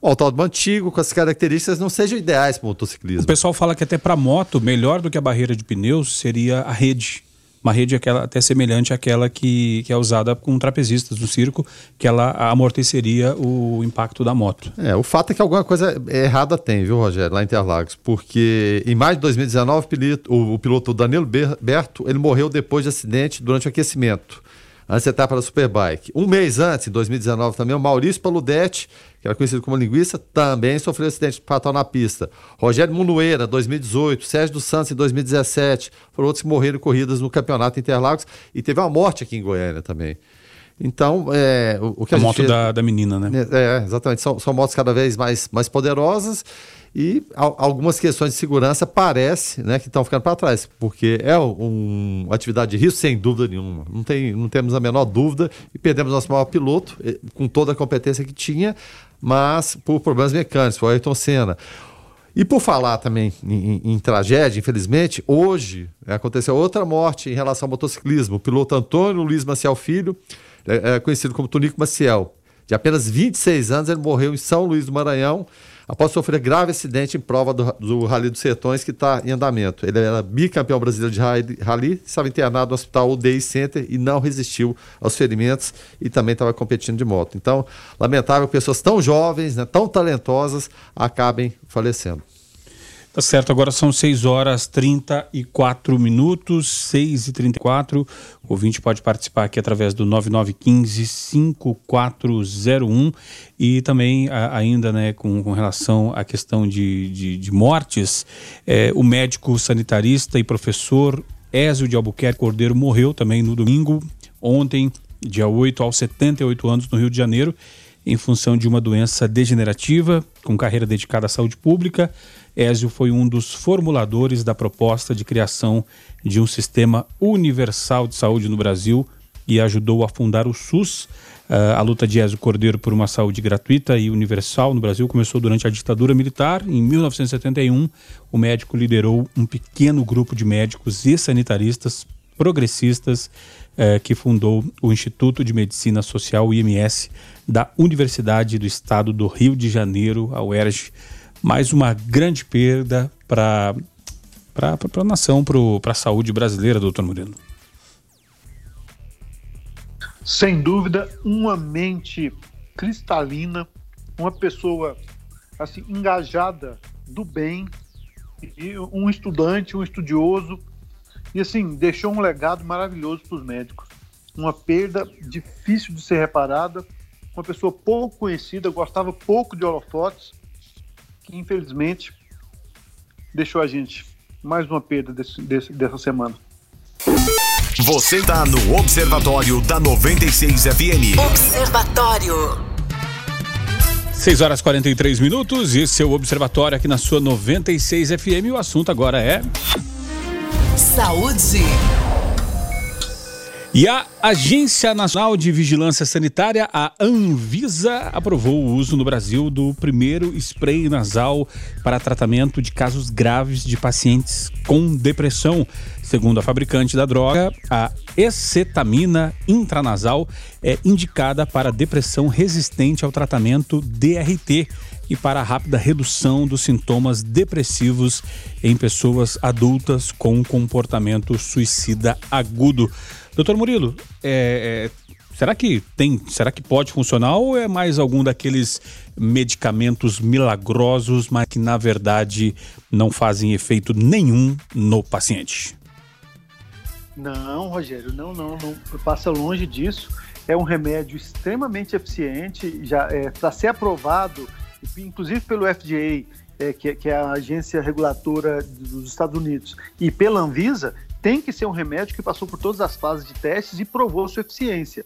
o autódromo antigo, com as características, não sejam ideais para o motociclismo. O pessoal fala que até para moto, melhor do que a barreira de pneus seria a rede. Uma rede aquela, até semelhante àquela que, que é usada com trapezistas no circo, que ela amorteceria o impacto da moto. É, o fato é que alguma coisa errada tem, viu, Rogério, lá em Interlagos, porque em maio de 2019 o piloto, Danilo Berto, ele morreu depois de acidente durante o aquecimento antes da etapa da Superbike. Um mês antes, em 2019 também, o Maurício Paludetti, que era conhecido como linguista, também sofreu acidente fatal na pista. Rogério Munueira, 2018, Sérgio dos Santos, em 2017, foram outros que morreram em corridas no Campeonato Interlagos e teve uma morte aqui em Goiânia também. Então, é, o, o que a, a, moto fez... da, da menina, né? É, exatamente. São, são motos cada vez mais, mais poderosas e algumas questões de segurança parece né, que estão ficando para trás, porque é um, uma atividade de risco sem dúvida nenhuma. Não, tem, não temos a menor dúvida e perdemos nosso maior piloto eh, com toda a competência que tinha, mas por problemas mecânicos, foi o Ayrton Senna. E por falar também em, em, em tragédia, infelizmente, hoje né, aconteceu outra morte em relação ao motociclismo. O piloto Antônio Luiz Maciel Filho, é, é conhecido como Tonico Maciel, de apenas 26 anos, ele morreu em São Luís do Maranhão após sofrer grave acidente em prova do, do Rally dos Sertões, que está em andamento. Ele era bicampeão brasileiro de rally, estava internado no hospital UDI Center e não resistiu aos ferimentos e também estava competindo de moto. Então, lamentável que pessoas tão jovens, né, tão talentosas, acabem falecendo. Tá certo, agora são 6 horas 34 minutos, 6 e 34 O ouvinte pode participar aqui através do 9915-5401 e também a, ainda né, com, com, relação à questão de, de, de mortes, é, o médico sanitarista e professor Ézio de Albuquerque Cordeiro morreu também no domingo, ontem, dia 8, aos 78 anos, no Rio de Janeiro, em função de uma doença degenerativa, com carreira dedicada à saúde pública. Ézio foi um dos formuladores da proposta de criação de um sistema universal de saúde no Brasil e ajudou a fundar o SUS. Uh, a luta de Ézio Cordeiro por uma saúde gratuita e universal no Brasil começou durante a ditadura militar. Em 1971, o médico liderou um pequeno grupo de médicos e sanitaristas progressistas uh, que fundou o Instituto de Medicina Social, IMS, da Universidade do Estado do Rio de Janeiro, a UERJ mais uma grande perda para a nação, para a saúde brasileira, doutor Murilo. Sem dúvida, uma mente cristalina, uma pessoa assim engajada do bem, um estudante, um estudioso, e assim deixou um legado maravilhoso para os médicos. Uma perda difícil de ser reparada, uma pessoa pouco conhecida, gostava pouco de holofotes, que infelizmente deixou a gente. Mais uma perda desse, desse, dessa semana. Você está no Observatório da 96 FM. Observatório. 6 horas 43 minutos e seu observatório aqui na sua 96 FM. O assunto agora é. Saúde. E a Agência Nacional de Vigilância Sanitária, a Anvisa, aprovou o uso no Brasil do primeiro spray nasal para tratamento de casos graves de pacientes com depressão. Segundo a fabricante da droga, a escetamina intranasal é indicada para depressão resistente ao tratamento DRT e para a rápida redução dos sintomas depressivos em pessoas adultas com comportamento suicida agudo. Doutor Murilo, é, é, será que tem, será que pode funcionar ou é mais algum daqueles medicamentos milagrosos, mas que na verdade não fazem efeito nenhum no paciente? Não, Rogério, não, não, não passa longe disso. É um remédio extremamente eficiente, já é, para ser aprovado, inclusive pelo FDA, é, que, que, é a agência regulatora dos Estados Unidos, e pela Anvisa, tem que ser um remédio que passou por todas as fases de testes e provou sua eficiência.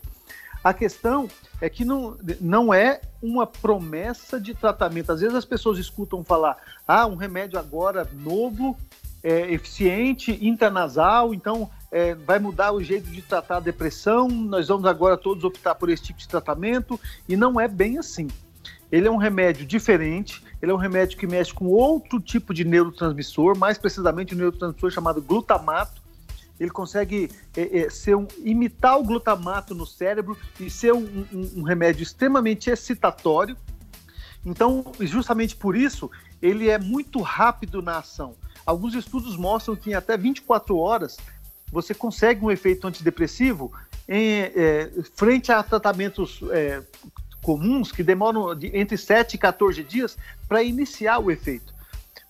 A questão é que não, não é uma promessa de tratamento. Às vezes as pessoas escutam falar, ah, um remédio agora novo, é, eficiente, intranasal, então é, vai mudar o jeito de tratar a depressão, nós vamos agora todos optar por esse tipo de tratamento, e não é bem assim. Ele é um remédio diferente, ele é um remédio que mexe com outro tipo de neurotransmissor, mais precisamente um neurotransmissor chamado glutamato. Ele consegue é, é, ser um, imitar o glutamato no cérebro e ser um, um, um remédio extremamente excitatório. Então, justamente por isso, ele é muito rápido na ação. Alguns estudos mostram que em até 24 horas você consegue um efeito antidepressivo em, é, frente a tratamentos é, comuns que demoram de, entre 7 e 14 dias para iniciar o efeito.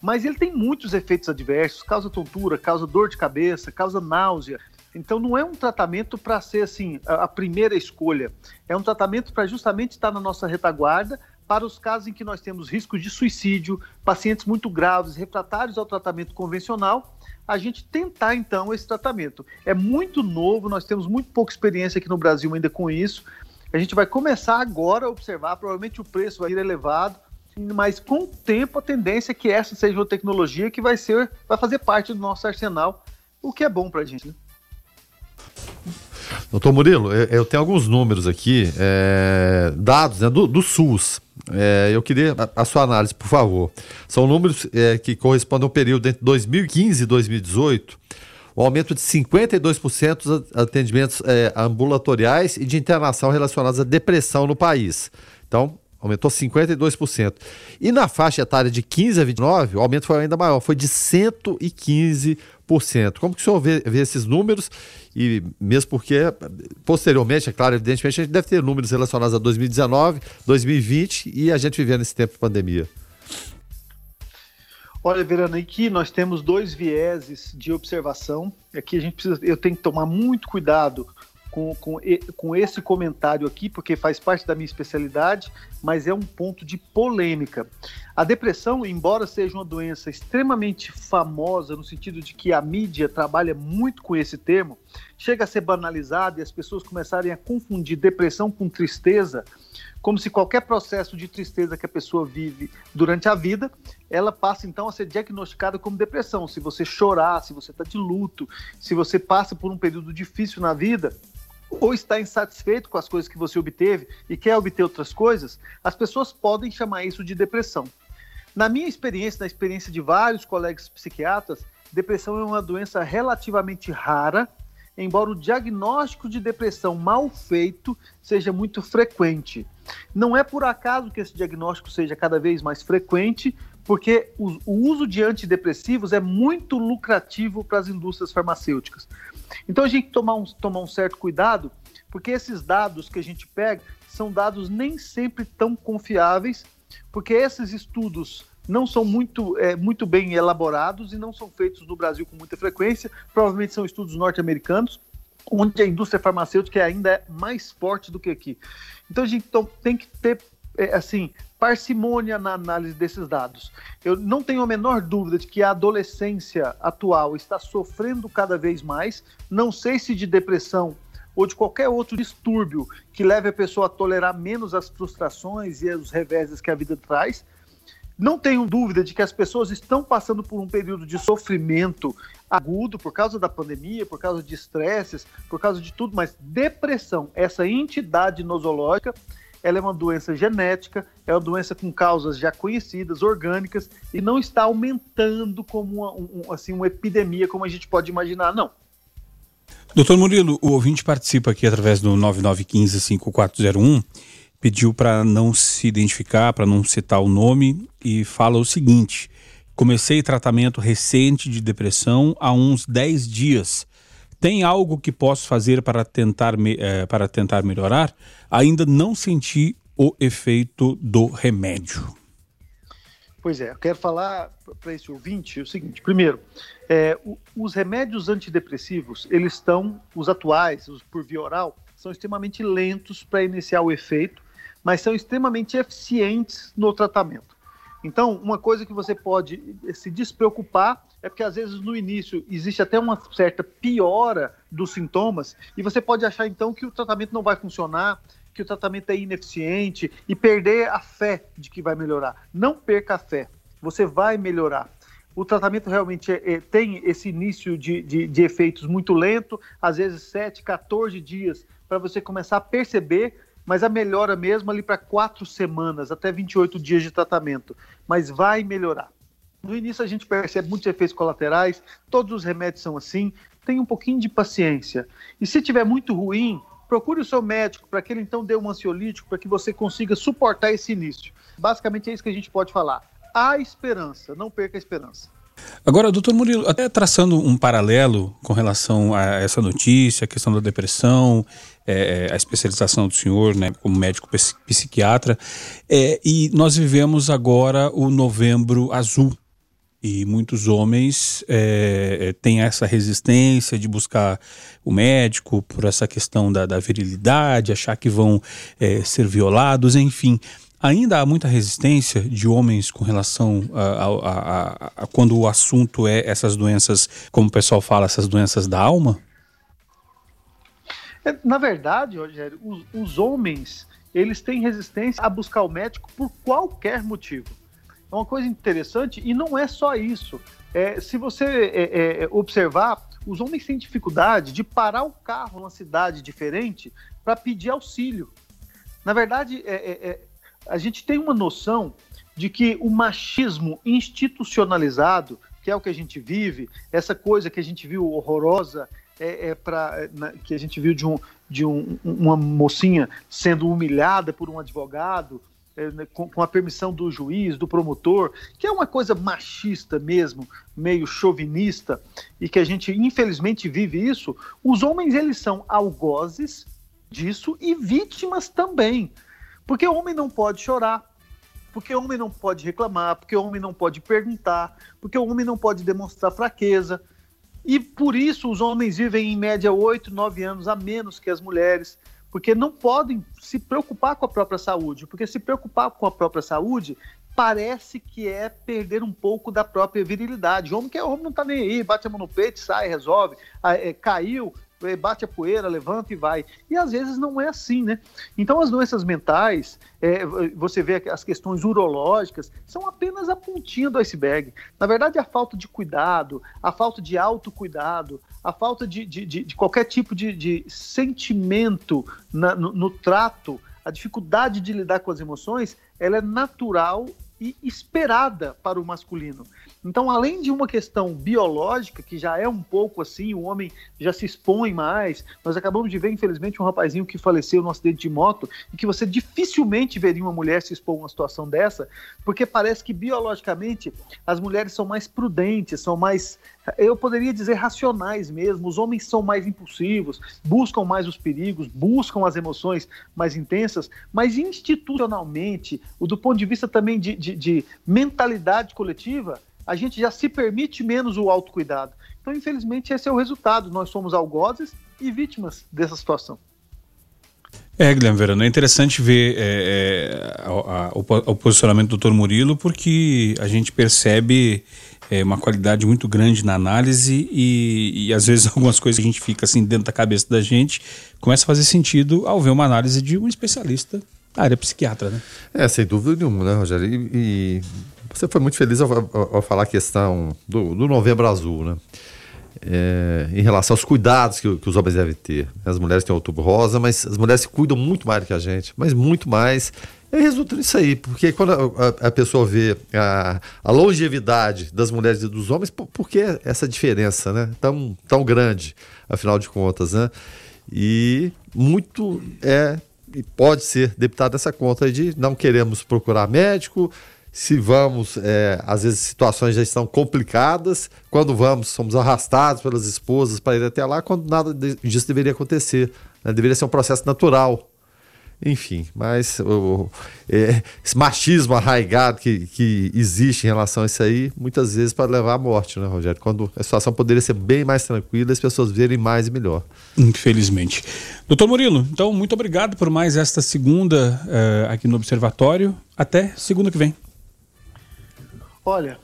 Mas ele tem muitos efeitos adversos, causa tontura, causa dor de cabeça, causa náusea. Então não é um tratamento para ser assim a, primeira escolha. É um tratamento para justamente estar na nossa retaguarda para os casos em que nós temos risco de suicídio, pacientes muito graves, refratários ao tratamento convencional, a gente tentar então esse tratamento. É muito novo, nós temos muito pouca experiência aqui no Brasil ainda com isso. A gente vai começar agora a observar, provavelmente o preço vai ir elevado, mas com o tempo a tendência é que essa seja uma tecnologia que vai ser, vai fazer parte do nosso arsenal, o que é bom para a gente. Né? Doutor Murilo, eu tenho alguns números aqui, é, dados né, do, do, SUS. É, eu queria a, a, sua análise, por favor. São números é, que correspondem ao período entre 2015 e 2018 um aumento de 52% dos atendimentos é, ambulatoriais e de internação relacionados à depressão no país. Então, aumentou 52%. E na faixa etária de 15 a 29, o aumento foi ainda maior, foi de 115%. Como que o senhor vê, vê esses números? E mesmo porque, posteriormente, é claro, evidentemente, a gente deve ter números relacionados a 2019, 2020 e a gente vivendo esse tempo de pandemia. Olha, Verano, aqui nós temos dois vieses de observação. Aqui a gente precisa, eu tenho que tomar muito cuidado com, com, com esse comentário aqui, porque faz parte da minha especialidade, mas é um ponto de polêmica. A depressão, embora seja uma doença extremamente famosa, no sentido de que a mídia trabalha muito com esse termo, chega a ser banalizada e as pessoas começarem a confundir depressão com tristeza como se qualquer processo de tristeza que a pessoa vive durante a vida, ela passa então a ser diagnosticada como depressão. Se você chorar, se você está de luto, se você passa por um período difícil na vida, ou está insatisfeito com as coisas que você obteve e quer obter outras coisas, as pessoas podem chamar isso de depressão. Na minha experiência, na experiência de vários colegas psiquiatras, depressão é uma doença relativamente rara, embora o diagnóstico de depressão mal feito seja muito frequente. Não é por acaso que esse diagnóstico seja cada vez mais frequente, porque o, uso de antidepressivos é muito lucrativo para as indústrias farmacêuticas. Então a gente tem que tomar um, tomar um certo cuidado, porque esses dados que a gente pega são dados nem sempre tão confiáveis, porque esses estudos não são muito, é, muito bem elaborados e não são feitos no Brasil com muita frequência, provavelmente são estudos norte-americanos, onde a indústria farmacêutica ainda é mais forte do que aqui. Então a gente tem que ter, assim, parcimônia na análise desses dados. Eu não tenho a menor dúvida de que a adolescência atual está sofrendo cada vez mais, não sei se de depressão ou de qualquer outro distúrbio que leve a pessoa a tolerar menos as frustrações e os reveses que a vida traz, não tenho dúvida de que as pessoas estão passando por um período de sofrimento agudo por causa da pandemia, por causa de estresses, por causa de tudo, mas depressão, essa entidade nosológica, ela é uma doença genética, é uma doença com causas já conhecidas, orgânicas, e não está aumentando como uma, um, assim, uma epidemia, como a gente pode imaginar, não. Doutor Murilo, o ouvinte participa aqui através do 9915-5401 pediu para não se identificar, para não citar o nome e fala o seguinte: comecei tratamento recente de depressão há uns 10 dias. Tem algo que posso fazer para tentar, eh, para tentar melhorar? Ainda não senti o efeito do remédio. Pois é, eu quero falar para esse ouvinte o seguinte: primeiro, é, o, os remédios antidepressivos, eles estão, os atuais, os por via oral, são extremamente lentos para iniciar o efeito mas são extremamente eficientes no tratamento. Então, uma coisa que você pode se despreocupar é porque às vezes no início existe até uma certa piora dos sintomas e você pode achar então que o tratamento não vai funcionar, que o tratamento é ineficiente e perder a fé de que vai melhorar. Não perca a fé, você vai melhorar. O tratamento realmente é, é, tem esse início de, de, de efeitos muito lento, às vezes 7, 14 dias, para você começar a perceber mas a melhora mesmo ali para quatro semanas, até 28 dias de tratamento. Mas vai melhorar. No início a gente percebe muitos efeitos colaterais, todos os remédios são assim, tenha um pouquinho de paciência. E se tiver muito ruim, procure o seu médico para que ele então dê um ansiolítico para que você consiga suportar esse início. Basicamente é isso que a gente pode falar. Há esperança, não perca a esperança. Agora, doutor Murilo, até traçando um paralelo com relação a essa notícia, a questão da depressão, é, é a especialização do senhor né, como médico psiquiatra, é, e nós vivemos agora o novembro azul, e muitos homens é, é, têm essa resistência de buscar o médico por essa questão da, da virilidade, achar que vão é, ser violados, enfim. Ainda há muita resistência de homens com relação a, a, a, a, quando o assunto é essas doenças, como o pessoal fala, essas doenças da alma? É, na verdade, Rogério, os, os homens eles têm resistência a buscar o médico por qualquer motivo. É uma coisa interessante e não é só isso. É, se você é, é, observar, os homens têm dificuldade de parar o carro numa cidade diferente para pedir auxílio. Na verdade, é, é, é, a gente tem uma noção de que o machismo institucionalizado, que é o que a gente vive, essa coisa que a gente viu horrorosa, é, pra, na, que a gente viu de, um, de um, uma mocinha sendo humilhada por um advogado, é, né, com, com, a permissão do juiz, do promotor, que é uma coisa machista mesmo, meio chauvinista, e que a gente infelizmente vive isso, os homens eles são algozes disso e vítimas também. Porque o homem não pode chorar, porque o homem não pode reclamar, porque o homem não pode perguntar, porque o homem não pode demonstrar fraqueza. E por isso os homens vivem em média 8, 9 anos a menos que as mulheres porque não podem se preocupar com a própria saúde, porque se preocupar com a própria saúde parece que é perder um pouco da própria virilidade. O homem que é homem não tá nem aí, bate a mão no peito, sai, resolve, é, caiu, bate a poeira, levanta e vai. E às vezes não é assim, né? Então as doenças mentais, é, você vê as questões urológicas, são apenas a pontinha do iceberg. Na verdade, a falta de cuidado, a falta de autocuidado, a falta de, de, de, de qualquer tipo de, de sentimento na, no, no trato, a dificuldade de lidar com as emoções, ela é natural e esperada para o masculino. Então, além de uma questão biológica, que já é um pouco assim, o homem já se expõe mais. Nós acabamos de ver, infelizmente, um rapazinho que faleceu num acidente de moto e que você dificilmente veria uma mulher se expor a uma situação dessa, porque parece que biologicamente as mulheres são mais prudentes, são mais, eu poderia dizer, racionais mesmo. Os homens são mais impulsivos, buscam mais os perigos, buscam as emoções mais intensas, mas institucionalmente, do ponto de vista também de, de, de mentalidade coletiva, a gente já se permite menos o autocuidado. Então, infelizmente, esse é o resultado. Nós somos algozes e vítimas dessa situação. É, Guilherme Verano, é interessante ver é, é, a, a, o, o, posicionamento do Dr. Murilo, porque a gente percebe é, uma qualidade muito grande na análise e, e, às vezes algumas coisas que a gente fica assim dentro da cabeça da gente começa a fazer sentido ao ver uma análise de um especialista da área psiquiatra, né? É, sem dúvida nenhuma, né, Rogério? E, e você foi muito feliz ao, ao, ao falar a questão do, do Novembro Azul, né? É, em relação aos cuidados que, que, os homens devem ter. As mulheres têm outubro rosa, mas as mulheres se cuidam muito mais do que a gente, mas muito mais. E resulta nisso aí, porque quando a, a, a pessoa vê a, a, longevidade das mulheres e dos homens, por, por, que essa diferença né? tão, tão grande, afinal de contas? Né? E muito é e pode ser deputado essa conta de não queremos procurar médico, se vamos, é, às vezes situações já estão complicadas, quando vamos, somos arrastados pelas esposas para ir até lá, quando nada disso deveria acontecer. Né? Deveria ser um processo natural. Enfim, mas o, é, esse machismo arraigado que, que existe em relação a isso aí, muitas vezes pode levar à morte, né, Rogério? Quando a situação poderia ser bem mais tranquila, as pessoas verem mais e melhor. Infelizmente. Doutor Murilo, então, muito obrigado por mais esta segunda uh, aqui no Observatório. Até segunda que vem. Olha,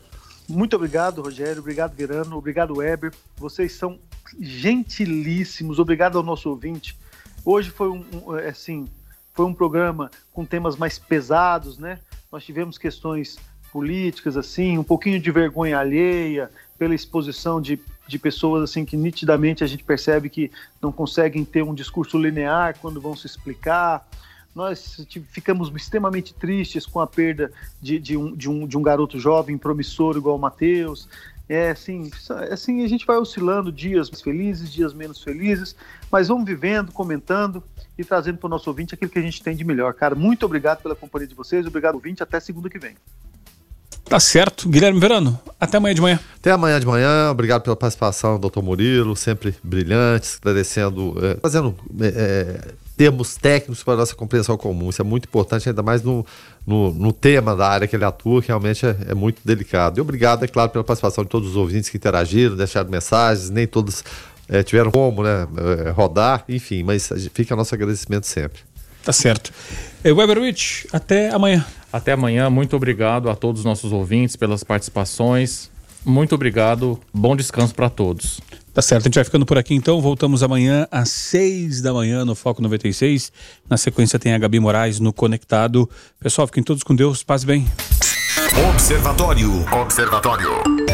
muito obrigado, Rogério. Obrigado, Verano. Obrigado, Weber. Vocês são gentilíssimos. Obrigado ao nosso ouvinte. Hoje foi um, um é, assim, foi um programa com temas mais pesados, né? Nós tivemos questões políticas, assim, um pouquinho de vergonha alheia pela exposição de, de pessoas assim que nitidamente a gente percebe que não conseguem ter um discurso linear quando vão se explicar nós ficamos extremamente tristes com a perda de, de, um, de, um, de um garoto jovem promissor igual o Matheus. É assim, assim, a gente vai oscilando dias felizes, dias menos felizes, mas vamos vivendo, comentando e trazendo para o nosso ouvinte aquilo que a gente tem de melhor. Cara, muito obrigado pela companhia de vocês, obrigado ouvinte, até segunda que vem. Tá certo. Guilherme Verano, até amanhã de manhã. Até amanhã de manhã. Obrigado pela participação, doutor Murilo, sempre brilhante, esclarecendo, é, fazendo é, termos técnicos para a nossa compreensão comum. Isso é muito importante, ainda mais no, no, no tema da área que ele atua, que realmente é, é, muito delicado. E obrigado, é claro, pela participação de todos os ouvintes que interagiram, deixaram mensagens, nem todos é, tiveram como né, é, rodar, enfim, mas fica nosso agradecimento sempre. Tá certo. Weberwitch, até amanhã. Até amanhã. Muito obrigado a todos os nossos ouvintes pelas participações. Muito obrigado. Bom descanso para todos. Tá certo, a gente vai ficando por aqui então. Voltamos amanhã às seis da manhã no Foco 96. Na sequência tem a Gabi Moraes no Conectado. Pessoal, fiquem todos com Deus. Paz bem. Observatório. Observatório.